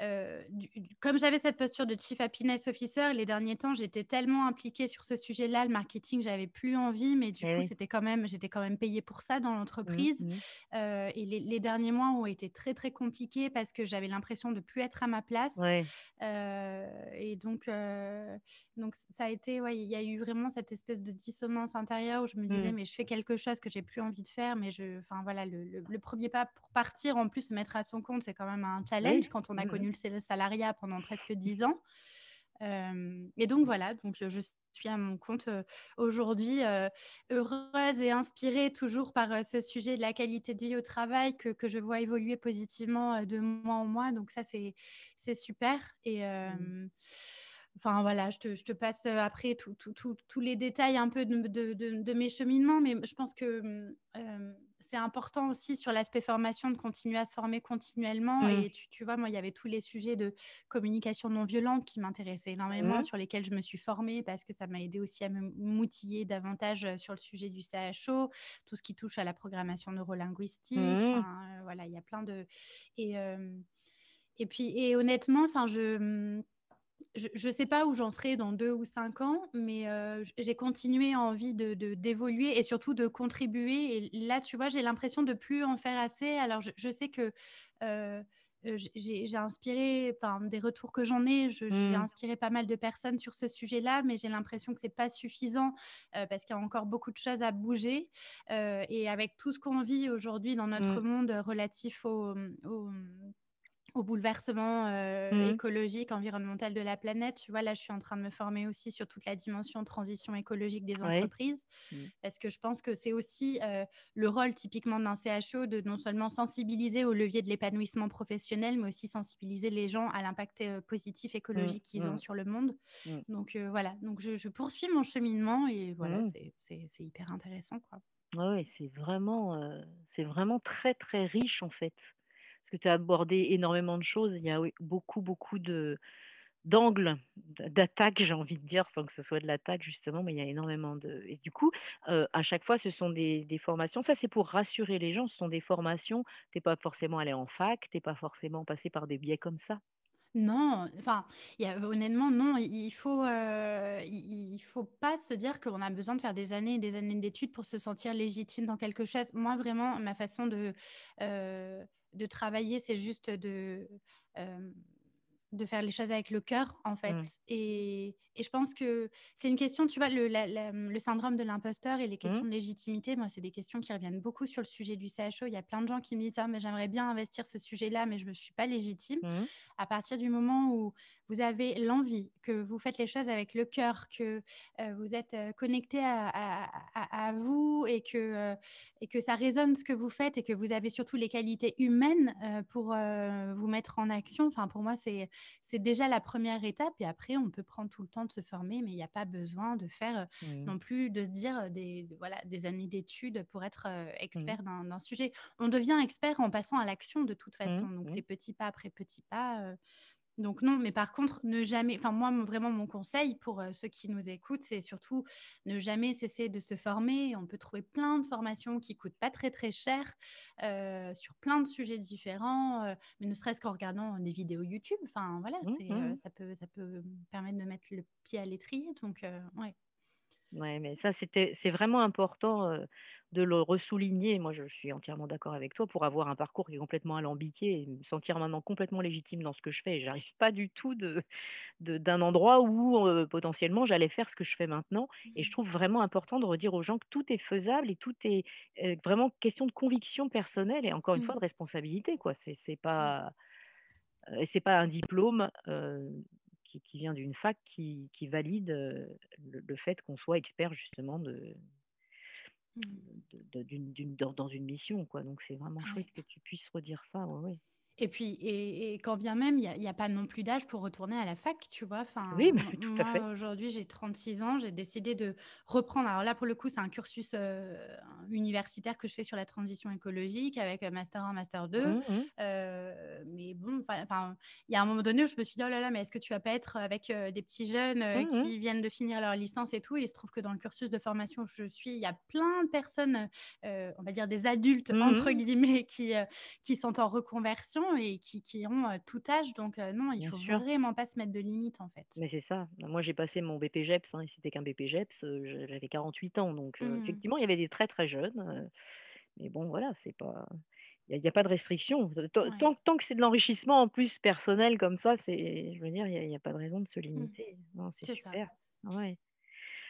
euh, comme j'avais cette posture de Chief Happiness Officer, les derniers temps, j'étais tellement impliquée sur ce sujet-là, le marketing, j'avais plus envie, mais du eh coup, c'était quand même, j'étais quand même payée pour ça dans mmh, l'entreprise. Mmh. Euh, et les, derniers mois ont été très très compliqués parce que j'avais l'impression de plus être à ma place. Euh, et donc, donc ça a été, ouais, il y a eu vraiment cette espèce de dissonance intérieure où je me disais, mmh. mais je fais quelque chose que j'ai plus envie de faire, mais je, enfin voilà, le, le, premier pas pour partir, en plus, se mettre à son compte, c'est quand même un challenge quand on a connu le salariat pendant presque dix ans. et donc voilà, donc je suis à mon compte aujourd'hui, heureuse et inspirée toujours par ce sujet de la qualité de vie au travail que, que je vois évoluer positivement de mois en mois. Donc ça, c'est super. Et mmh. enfin voilà, je te, je te passe après tous les détails un peu de, de, de, mes cheminements, mais je pense que mmh, c'est important aussi sur l'aspect formation de continuer à se former continuellement. Mmh. Et tu, vois, moi, il y avait tous les sujets de communication non violente qui m'intéressaient énormément, mmh. sur lesquels je me suis formée parce que ça m'a aidé aussi à me moutiller davantage sur le sujet du CHO, tout ce qui touche à la programmation neurolinguistique. Mmh. voilà, il y a plein de. Et, et puis, et honnêtement, enfin, je je ne sais pas où j'en serai dans deux ou cinq ans, mais euh, j'ai continué envie de, d'évoluer et surtout de contribuer. Et là, tu vois, j'ai l'impression de plus en faire assez. Alors, je, sais que euh, euh, j'ai, inspiré, enfin, des retours que j'en ai, j'ai mmh. inspiré pas mal de personnes sur ce sujet-là, mais j'ai l'impression que c'est pas suffisant parce qu'il y a encore beaucoup de choses à bouger. et avec tout ce qu'on vit aujourd'hui dans notre mmh. monde relatif au au bouleversement euh, mmh. écologique, environnemental de la planète. Tu vois, là, je suis en train de me former aussi sur toute la dimension transition écologique des entreprises, mmh. parce que je pense que c'est aussi euh, le rôle typiquement d'un CHO de non seulement sensibiliser au levier de l'épanouissement professionnel, mais aussi sensibiliser les gens à l'impact euh, positif écologique mmh. qu'ils ont sur le monde. Donc voilà, donc je, poursuis mon cheminement et voilà, c'est hyper intéressant. Quoi. Oui, c'est vraiment, c'est vraiment très, très riche en fait parce que tu as abordé énormément de choses. Il y a beaucoup, beaucoup d'angles d'attaque, j'ai envie de dire, sans que ce soit de l'attaque justement, mais il y a énormément de... Et du coup, à chaque fois, ce sont des, des formations. Ça, c'est pour rassurer les gens. Ce sont des formations. Tu n'es pas forcément allé en fac, tu n'es pas forcément passé par des biais comme ça. Non, enfin, honnêtement, non, il faut, il faut pas se dire qu'on a besoin de faire des années et des années d'études pour se sentir légitime dans quelque chose. Moi, vraiment, ma façon de, de travailler, c'est juste de, euh, de faire les choses avec le cœur, en fait. Mmh. Et, et, je pense que c'est une question, tu vois, le, le syndrome de l'imposteur et les questions mmh. de légitimité, moi, c'est des questions qui reviennent beaucoup sur le sujet du CHO. Il y a plein de gens qui me disent, ah, mais j'aimerais bien investir ce sujet-là, mais je ne suis pas légitime. Mmh. À partir du moment où vous avez l'envie, que vous faites les choses avec le cœur, que euh, vous êtes euh, connecté à, à, vous et que, euh, et que ça résonne ce que vous faites et que vous avez surtout les qualités humaines pour vous mettre en action. Enfin, pour moi, c'est, c'est déjà la première étape. Et après, on peut prendre tout le temps de se former, mais il n'y a pas besoin de faire non plus, de se dire des, voilà, des années d'études pour être expert d'un, d'un sujet. On devient expert en passant à l'action de toute façon. Donc, c'est petit pas après petit pas. Donc non, mais par contre, ne jamais, enfin moi vraiment mon conseil pour euh, ceux qui nous écoutent, c'est surtout ne jamais cesser de se former. On peut trouver plein de formations qui coûtent pas très très cher euh, sur plein de sujets différents, euh, mais ne serait-ce qu'en regardant des vidéos YouTube. Enfin voilà, mmh, mmh. ça peut ça peut permettre de mettre le pied à l'étrier. Donc ouais. Ouais, mais ça, c'était c'est vraiment important, de le ressouligner. Moi, je suis entièrement d'accord avec toi pour avoir un parcours qui est complètement alambiqué et me sentir maintenant complètement légitime dans ce que je fais j'arrive pas du tout de de d'un endroit où, potentiellement j'allais faire ce que je fais maintenant et je trouve vraiment important de redire aux gens que tout est faisable et tout est, vraiment question de conviction personnelle et encore une fois Mmh. de responsabilité, quoi. C'est Ouais. pas, c'est pas un diplôme, qui qui vient d'une fac qui qui valide, heu, le le fait qu'on soit expert justement de Mmh. de dans dans une mission, quoi. Donc c'est vraiment chouette que tu puisses redire ça, ouais, ouais. Et puis et et quand bien même, il y a pas non plus d'âge pour retourner à la fac, tu vois? Enfin, Oui, mais tout à fait. moi, aujourd'hui, j'ai 36 ans, j'ai décidé de reprendre alors là, pour le coup, c'est un cursus, universitaire que je fais sur la transition écologique avec, master 1, master 2. Mmh mh. Heu, mais bon, il y a un moment donné où je me suis dit: «Oh là là, mais est-ce que tu vas pas être avec, des petits jeunes, Mmh mh. qui viennent de finir leur licence et tout?» et il se trouve que dans le cursus de formation où je suis, il y a plein de personnes, on va dire des «adultes» Mmh entre guillemets qui, qui sont en reconversion et qui qui ont, tout âge donc non, il Bien faut sûr. vraiment pas se mettre de limites, en fait. Mais c'est ça. Bah, moi, j'ai passé mon BPJEPS, hein, et c'était qu'un BPJEPS, heu, je j'avais 48 ans donc Mmh. effectivement, il y avait des très, très jeunes, mais bon, voilà, c'est pas il y a pas de restriction. Tant Ouais. tant tant que c'est de l'enrichissement en plus personnel comme ça, c'est je veux dire, il y a pas de raison de se Mmh. limiter. C'est ça. super. Ouais.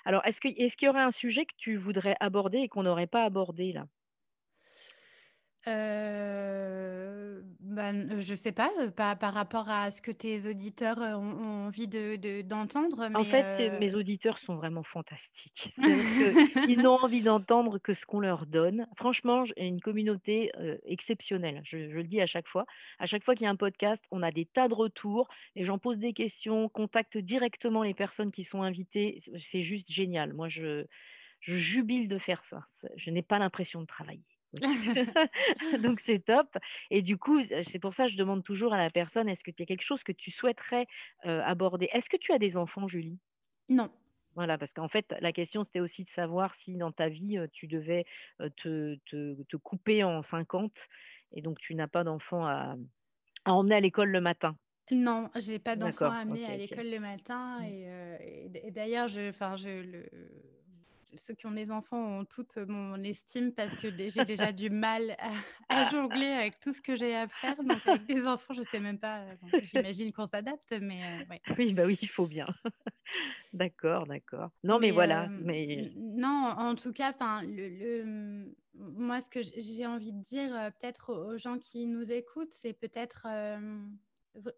Alors est-ce que est-ce qu'il y aurait un sujet que tu voudrais aborder et qu'on n'aurait pas abordé là? Heu, bah, n je sais pas, heu, par rapport à ce que tes auditeurs, ont ont envie de de d'entendre, En fait, mes auditeurs sont vraiment fantastiques. Qu'ils n'ont envie d'entendre que ce qu'on leur donne. Franchement, j'ai une communauté, exceptionnelle. Je je le dis à chaque fois. À chaque fois qu'il y a un podcast, on a des tas de retours. Les gens posent des questions, contactent directement les personnes qui sont invitées. C'est juste génial. Moi, je je jubile de faire ça. Je n'ai pas l'impression de travailler. Donc c'est top et du coup, c'est pour ça que je demande toujours à la personne: «Est-ce que tu as quelque chose que tu souhaiterais, aborder?» est-ce que tu as des enfants, Julie? Non. Voilà, parce qu'en fait, la question, c'était aussi de savoir si dans ta vie, tu devais, te te te couper en 50 et donc tu n'as pas d'enfant à à emmener à l'école le matin. Non, j'ai pas d'enfant à amener OK, à l'école le matin Mmh. et d'ailleurs, je je le ceux qui ont des enfants ont toute mon estime parce que j'ai déjà du mal à à jongler avec tout ce que j'ai à faire, donc avec des enfants, je sais même pas, bon, j'imagine qu'on s'adapte, mais ouais. Oui, bah, oui, il faut bien. D'accord, d'accord. Non, mais Mais voilà, hem, mais non, en tout cas, enfin, le le, moi, ce que j'ai envie de dire, peut-être aux gens qui nous écoutent, c'est peut-être,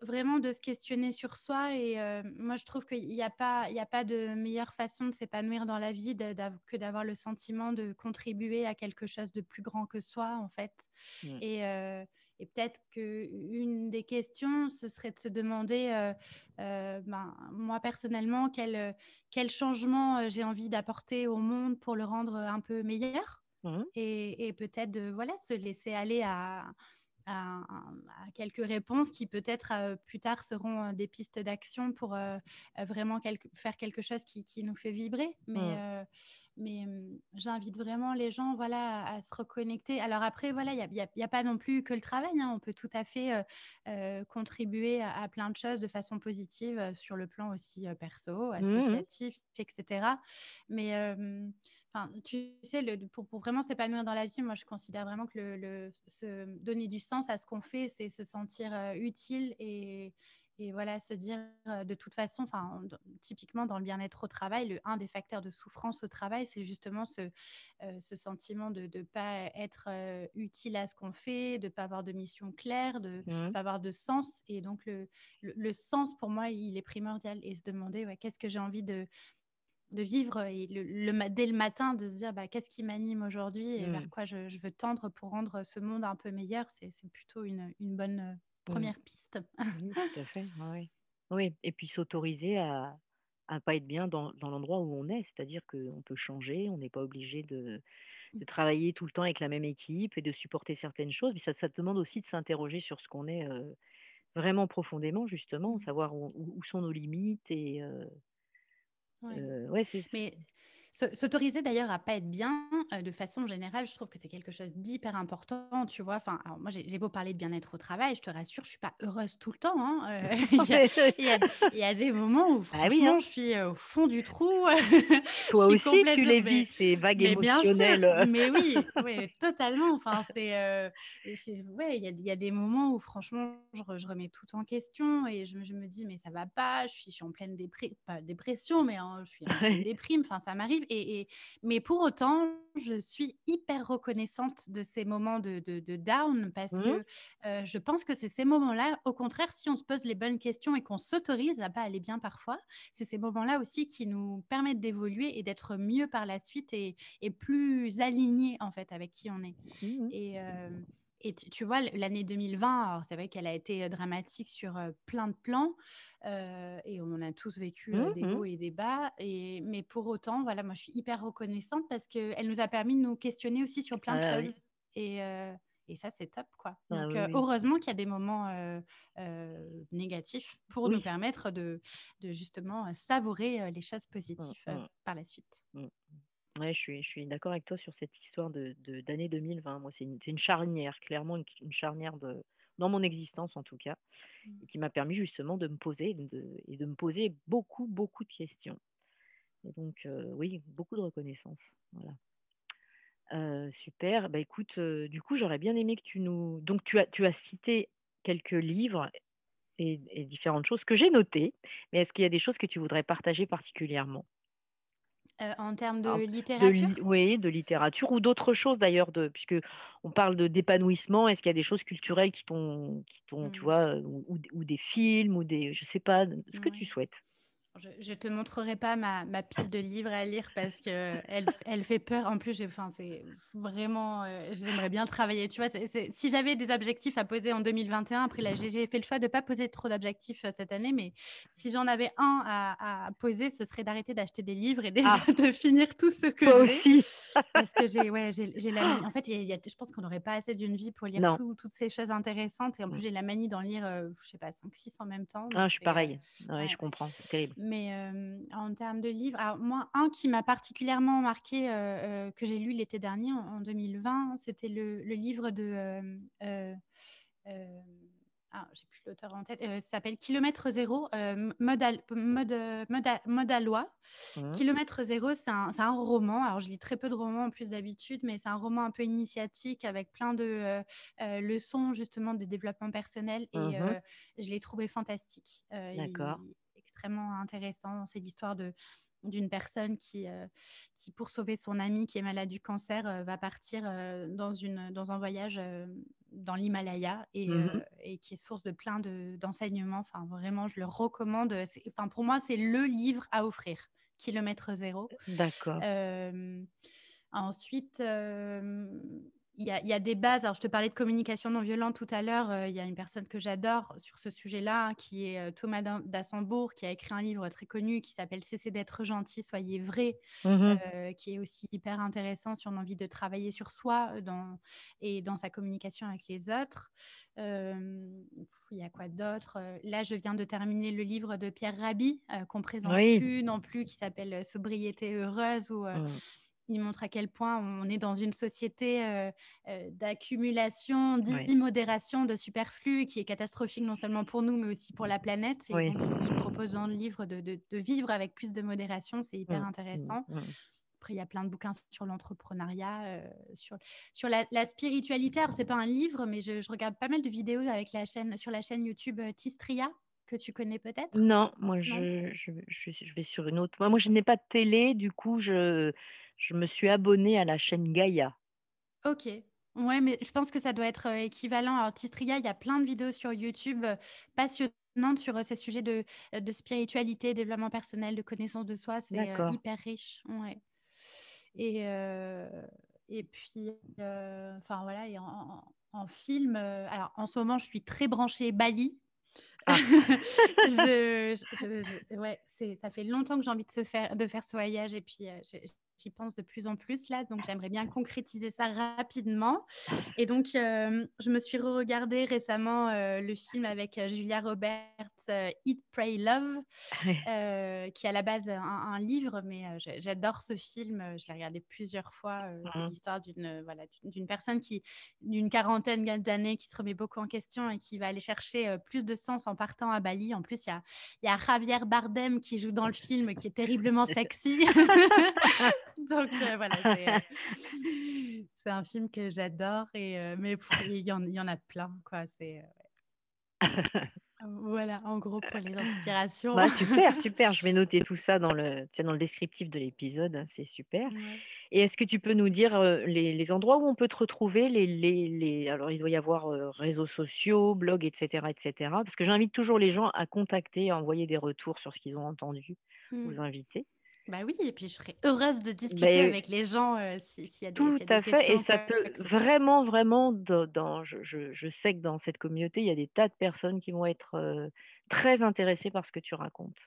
vraiment de se questionner sur soi et heu, moi, je trouve qu'il y a pas il y a pas de meilleure façon de s'épanouir dans la vie de que d'avoir le sentiment de contribuer à quelque chose de plus grand que soi, en fait. Mmh, et heu et peut-être qu'une des questions, ce serait de se demander, heu, ben, moi, personnellement, quel, quel changement, j'ai envie d'apporter au monde pour le rendre, un peu meilleur. Mmh. Et et peut-être de, voilà, se laisser aller à à à quelques réponses qui peut-être, heu, plus tard seront, heu, des pistes d'action pour, heu, vraiment quelque faire quelque chose qui qui nous fait vibrer. Mais mais mmh, j'invite vraiment les gens, voilà, à à se reconnecter. Alors après, voilà, il y a pas non plus que le travail, hein. On peut tout à fait, contribuer à à plein de choses de façon positive, sur le plan aussi, perso, mh. associatif et cetera. Mais Enfin, tu sais, le pour pour vraiment s'épanouir dans la vie, moi, je considère vraiment que le le se donner du sens à ce qu'on fait, c'est se sentir, heu, utile et et voilà, se dire, heu, de toute façon, enfin, typiquement dans le bien-être au travail, le un des facteurs de souffrance au travail, c'est justement ce, ce sentiment de ne pas être, utile à ce qu'on fait, de pas avoir de mission claire, de Mmh. pas avoir de sens et donc le sens pour moi, il est primordial et se demander, ouais: «Qu'est-ce que j'ai envie de de vivre et le le ma dès le matin, de se dire: «Bah, qu'est-ce qui m'anime aujourd'hui et vers Mmh. quoi je je veux tendre pour rendre ce monde un peu meilleur?» c'est plutôt une, une bonne, heu, Mmh. 1 piste. Oui, tout à fait, ouais. Oui et puis s'autoriser à à pas être bien dans dans l'endroit où on est. C'est-à-dire qu'on peut changer, on n'est pas obligé de Mmh. de travailler tout le temps avec la même équipe et de supporter certaines choses. Mais ça ça demande aussi de s'interroger sur ce qu'on est, heu, vraiment profondément justement, savoir où sont nos limites et heu Ouais. heu, ouais, Mais S'autoriser d'ailleurs à pas être bien, euh, de façon générale, je trouve que c'est quelque chose d'hyper important, tu vois. Enfin, alors moi, j'ai beau parler de bien-être au travail, je te rassure, je suis pas heureuse tout le temps. hein, euh, il y a, il y a- des moments où, Bah oui, hein. franchement, je suis au fond du trou. Toi aussi, tu les vis, ces vagues mais bien sûr, émotionnelles. mais oui, oui, totalement. Enfin, c'est, euh, ouais, il y a, il y a des moments où, franchement, je, re- je remets tout en question et je, me je me dis, mais ça va pas, je suis, je suis en pleine pas dépression, mais je suis en pleine Ouais. déprime. Enfin, ça m'arrive. Et, et- mais pour autant, je suis hyper reconnaissante de ces moments de, de- de down parce que euh, je pense que c'est ces moments-là, au contraire, si on se pose les bonnes questions et qu'on s'autorise à pas aller bien parfois, c'est ces moments-là aussi qui nous permettent d'évoluer et d'être mieux par la suite et, et plus alignés en fait avec qui on est. Et, euh, et tu, tu vois, l'année 2020, alors c'est vrai qu'elle a été dramatique sur plein de plans euh, et on a tous vécu des Mhm. hauts et des bas. Et, mais pour autant, voilà, moi je suis hyper reconnaissante parce qu'elle nous a permis de nous questionner aussi sur plein de Ah oui. choses. Et, euh, et ça, c'est top, quoi. Ah Donc, oui, oui. heureusement qu'il y a des moments euh, négatifs pour nous permettre de, de justement savourer les choses Mm, positives euh, mm, par la suite. Ouais, je suis, je suis d'accord avec toi sur cette histoire de, de- d'année 2020. Moi, c'est une, une charnière, clairement une, une charnière de, dans mon existence en tout cas, et qui m'a permis justement de me poser de, et de me poser beaucoup, beaucoup de questions. Et donc, euh, oui, beaucoup de reconnaissance. Voilà. Euh, super. Bah, écoute, euh, du coup, j'aurais bien aimé que tu nous. Donc, tu as, tu as cité quelques livres et, et différentes choses que j'ai notées, mais est-ce qu'il y a des choses que tu voudrais partager particulièrement? Euh, en termes de Alors, de, littérature? li- oui, de littérature ou d'autres choses d'ailleurs, de, puisque on parle de d'épanouissement, est-ce qu'il y a des choses culturelles qui t'ont, qui t'ont, tu Mm. vois, ou, ou- des films, ou des, je sais pas, ce que tu souhaites. Je, je te montrerai pas ma, ma pile de livres à lire parce que elle, elle fait peur. En plus, enfin, c'est vraiment, euh, j'aimerais bien travailler. Tu vois, si j'avais des objectifs à poser en 2021, après là, j'ai j'ai fait le choix de pas poser trop d'objectifs euh, cette année, mais si j'en avais un à, à poser, ce serait d'arrêter d'acheter des livres et déjà Ah, de finir tout ce que j'ai. aussi. Parce que j'ai, ouais, j'ai la manie. En fait, y a- y a- je pense qu'on n'aurait pas assez d'une vie pour lire tout- toutes ces choses intéressantes. Et en Mm. plus, j'ai la manie d'en lire, euh, je sais pas, 5-6 en même temps. Ah, je suis euh, pareil. Ouais, ouais, je comprends, c'est terrible. Mais euh, en termes de livres, alors moi, un qui m'a particulièrement marqué, euh, que j'ai lu l'été dernier, en, en 2020, c'était le, le livre de... ah, j'ai plus l'auteur en tête. euh, ça s'appelle Kilomètre Zéro, euh, mode, mode, mode. Mhm. Kilomètre Zéro, c'est un, un roman. Alors, je lis très peu de romans en plus d'habitude, mais c'est un roman un peu initiatique avec plein de euh, leçons justement de développement personnel et euh, je l'ai trouvé fantastique. D'accord. Extrêmement intéressant. C'est l'histoire de d'une personne qui, euh, qui, pour sauver son ami qui est malade du cancer, euh, va partir euh, dans, une, dans un voyage dans l'Himalaya et, euh, et qui est source de plein de- d'enseignements. enfin, vraiment, je le recommande. Enfin, pour moi, c'est le livre à offrir, Kilomètre Zéro. D'accord. Ensuite, il y, a, il y a des bases. Alors, je te parlais de communication non violente tout à l'heure. euh, il y a une personne que j'adore sur ce sujet-là, hein, qui est euh, Thomas Dassembourg, qui a écrit un livre très connu qui s'appelle Cessez d'être gentil, soyez vrai, Mhm. euh, qui est aussi hyper intéressant si on a envie de travailler sur soi dans, et dans sa communication avec les autres. Il y a quoi d'autre Là, je viens de terminer le livre de Pierre Rabhi, qu'on présente Oui. plus non plus, qui s'appelle Sobriété heureuse, où Mhm. Il montre à quel point on est dans une société euh, euh, d'accumulation, d'immodération, de superflu, qui est catastrophique non seulement pour nous, mais aussi pour la planète. Et Oui. donc, il propose dans le livre de, de- de vivre avec plus de modération. C'est hyper Mhm. intéressant. Mhm. Après, il y a plein de bouquins sur l'entrepreneuriat, euh, sur, sur la, la spiritualité. Alors, c'est pas un livre, mais je, je regarde pas mal de vidéos avec la chaîne, sur la chaîne YouTube Tistria, que tu connais peut-être? Non, moi Non? je, je, je, je vais sur une autre. Moi, moi, je n'ai pas de télé, du coup, je, je me suis abonnée à la chaîne Gaïa. Ok. Ouais, mais je pense que ça doit être euh, équivalent. Alors, Tistria, il y a plein de vidéos sur YouTube euh, passionnantes sur euh, ces sujets de, de spiritualité, développement personnel, de connaissance de soi. C'est hyper riche. Ouais. Et, euh, et puis, euh, enfin voilà, et en, film, euh, alors en ce moment, je suis très branchée Bali. Ah. je, je- je- ouais, ça fait longtemps que j'ai envie de, se faire, de faire ce voyage et puis euh, j'y pense de plus en plus là, donc j'aimerais bien concrétiser ça rapidement. Et donc, euh, je me suis re-regardé récemment euh, le film avec euh, Julia Roberts Eat, Pray, Love, qui est à la base un, livre, mais j'adore ce film. Je l'ai regardé plusieurs fois. C'est mmh l'histoire d'une voilà, d'une personne qui, d'une quarantaine d'années, qui se remet beaucoup en question et qui va aller chercher plus de sens en partant à Bali. En plus, il y a, y a Javier Bardem qui joue dans le film, qui est terriblement sexy. Donc voilà, c'est un film que j'adore. Et mais il y, y, en a plein, quoi. C'est voilà, en gros pour les inspirations. Bah, super, super. Je vais noter tout ça dans le, dans le descriptif de l'épisode. Hein, c'est super. Et est-ce que tu peux nous dire les, endroits où on peut te retrouver les, les, Alors, il doit y avoir réseaux sociaux, blogs, etc., etc. Parce que j'invite toujours les gens à contacter, à envoyer des retours sur ce qu'ils ont entendu, mmh. aux invités. Bah oui, et puis je serais heureuse de discuter avec les gens s'il y a des, tout à fait, et ça peut vraiment, vraiment, dans, je, je, sais que dans cette communauté, il y a des tas de personnes qui vont être très intéressées par ce que tu racontes.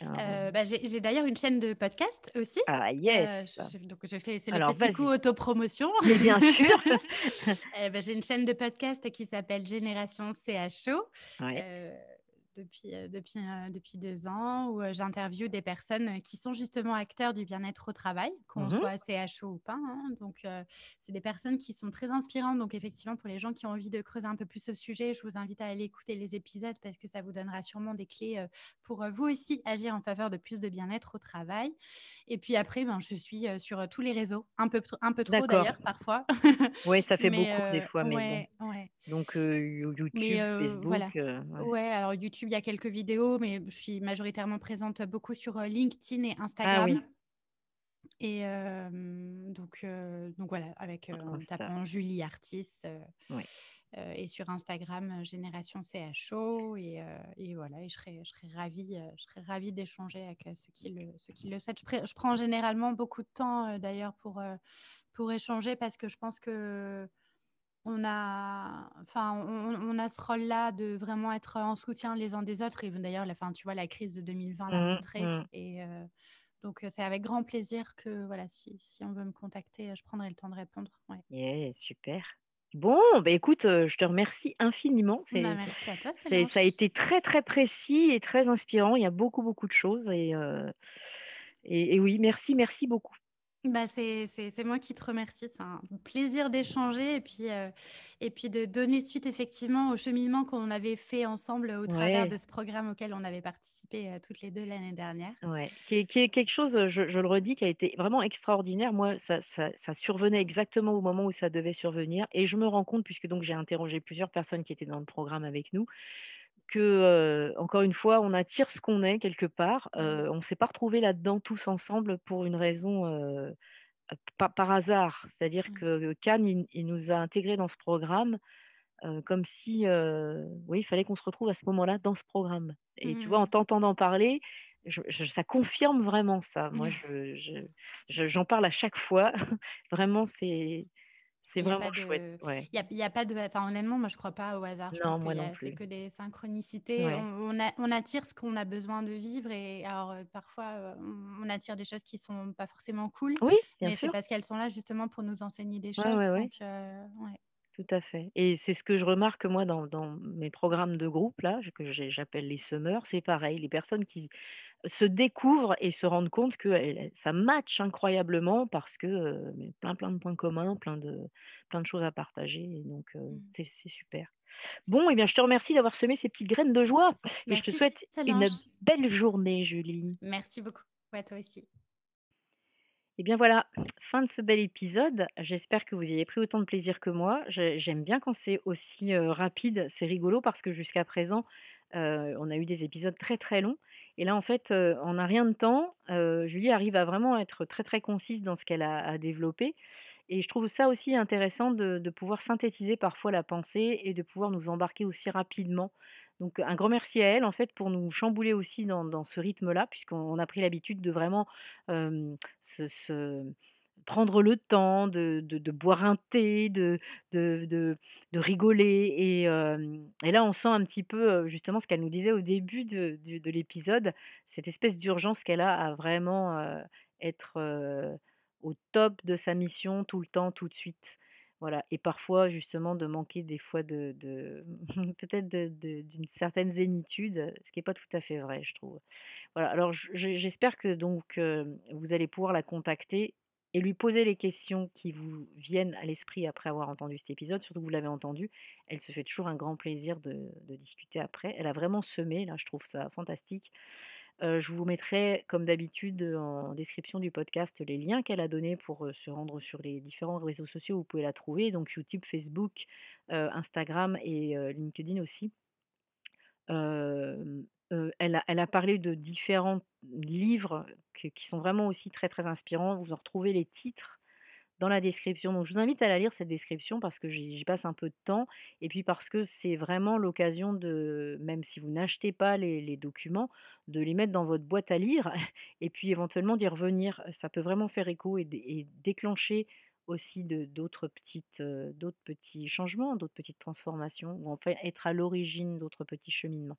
bah, j'ai d'ailleurs une chaîne de podcast aussi. Ah yes. donc je fais c'est le petit coup autopromotion. Mais bien sûr. bah, j'ai une chaîne de podcast qui s'appelle Génération CHO. Ouais depuis, depuis, depuis deux ans où j'interviewe des personnes qui sont justement acteurs du bien-être au travail, qu'on mmh soit CHO ou pas. Hein. Donc, c'est des personnes qui sont très inspirantes. Donc, effectivement, pour les gens qui ont envie de creuser un peu plus ce sujet, je vous invite à aller écouter les épisodes parce que ça vous donnera sûrement des clés pour vous aussi agir en faveur de plus de bien-être au travail. Et puis après, ben, je suis sur tous les réseaux, un peu, un peu trop d'ailleurs parfois. oui, ça fait beaucoup des fois. Mais Donc, YouTube, Facebook. Voilà. ouais, alors YouTube il y a quelques vidéos, mais je suis majoritairement présente beaucoup sur LinkedIn et ah Instagram. Et donc, donc voilà, avec en tapant Julie Artis. et sur Instagram, Génération CHO. Et, et, voilà, et je serais, je serais ravie, je serais ravie d'échanger avec ceux qui le, ceux qui le souhaitent. Je, je prends généralement beaucoup de temps d'ailleurs pour, pour échanger parce que je pense que on a, enfin, on, a ce rôle-là de vraiment être en soutien les uns des autres. Et d'ailleurs, la, fin, tu vois, la crise de 2020 l'a mmh, montré. Mmh. Et euh, donc, c'est avec grand plaisir que, voilà, si, on veut me contacter, je prendrai le temps de répondre. Ouais. super. Bon, bah écoute, je te remercie infiniment. Bah, merci à toi. ça a été très, très précis et très inspirant. Il y a beaucoup, beaucoup de choses. et, et oui, merci, merci beaucoup. Bah, c'est moi qui te remercie. C'est un plaisir d'échanger et puis, et puis de donner suite effectivement au cheminement qu'on avait fait ensemble au travers de ce programme auquel on avait participé toutes les deux l'année dernière. Ouais, qui est, qui est quelque chose, je, je le redis, qui a été vraiment extraordinaire. Moi, ça, ça, ça survenait exactement au moment où ça devait survenir. Et je me rends compte, puisque donc j'ai interrogé plusieurs personnes qui étaient dans le programme avec nous, que, encore une fois, on attire ce qu'on est quelque part. Mmh. on ne s'est pas retrouvés là-dedans tous ensemble pour une raison par hasard. C'est-à-dire mmh. que Cannes, il, nous a intégrés dans ce programme comme si, oui, il fallait qu'on se retrouve à ce moment-là dans ce programme. Et tu vois, en mmh. t'entendant parler, ça confirme vraiment ça. Moi, j'en parle à chaque fois. vraiment, c'est c'est vraiment chouette. Il n'y a, pas de. Enfin, honnêtement, moi, je ne crois pas au hasard. Je non, pense moi non plus. C'est que des synchronicités. On, on, attire ce qu'on a besoin de vivre. Et alors, euh, parfois, on attire des choses qui ne sont pas forcément cool. Oui, bien mais c'est parce qu'elles sont là justement pour nous enseigner des choses. Donc, euh, Tout à fait. Et c'est ce que je remarque, moi, dans, dans mes programmes de groupe, là, que j'appelle les semeurs, c'est pareil. Les personnes qui se découvrent et se rendent compte que ça match incroyablement parce que plein plein de points communs, plein de, plein de choses à partager. Et donc mmh. c'est super. Bon, et eh bien je te remercie d'avoir semé ces petites graines de joie et je te souhaite une belle journée, Julie. Merci beaucoup. À toi aussi. Et bien voilà, fin de ce bel épisode. J'espère que vous y avez pris autant de plaisir que moi. J'aime bien quand c'est aussi rapide, c'est rigolo parce que jusqu'à présent, on a eu des épisodes très très longs. Et là, en fait, en un rien de temps, Julie arrive à vraiment être très très concise dans ce qu'elle a, à développé. Et je trouve ça aussi intéressant de, pouvoir synthétiser parfois la pensée et de pouvoir nous embarquer aussi rapidement. Donc un grand merci à elle en fait pour nous chambouler aussi dans, ce rythme-là, puisqu'on a pris l'habitude de vraiment se prendre le temps de, boire un thé, de, de, rigoler. Et, et, là, on sent un petit peu justement ce qu'elle nous disait au début de, l'épisode, cette espèce d'urgence qu'elle a à vraiment être au top de sa mission tout le temps, tout de suite. Voilà, et parfois justement de manquer des fois de, de peut-être d'une certaine zénitude, ce qui n'est pas tout à fait vrai, je trouve. Voilà, alors j'espère que donc vous allez pouvoir la contacter et lui poser les questions qui vous viennent à l'esprit après avoir entendu cet épisode, surtout que vous l'avez entendu. Elle se fait toujours un grand plaisir de, discuter après. Elle a vraiment semé, là, je trouve ça fantastique je vous mettrai, comme d'habitude, en description du podcast, les liens qu'elle a donnés pour se rendre sur les différents réseaux sociaux où vous pouvez la trouver, donc YouTube, Facebook, Instagram et LinkedIn aussi. Elle a, elle, a, parlé de différents livres qui sont vraiment aussi très très inspirants. Vous en retrouvez les titres dans la description. Donc je vous invite à la lire cette description parce que j'y passe un peu de temps et puis parce que c'est vraiment l'occasion de, même si vous n'achetez pas les, documents, de les mettre dans votre boîte à lire et puis éventuellement d'y revenir. Ça peut vraiment faire écho et, déclencher aussi d'autres petites d'autres petits changements, d'autres petites transformations ou enfin être à l'origine d'autres petits cheminements.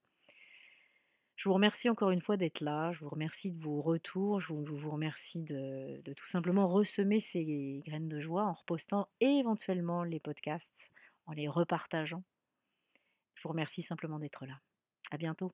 Je vous remercie encore une fois d'être là, je vous remercie de vos retours, je vous, remercie de, tout simplement ressemer ces graines de joie en repostant éventuellement les podcasts, en les repartageant. Je vous remercie simplement d'être là. À bientôt.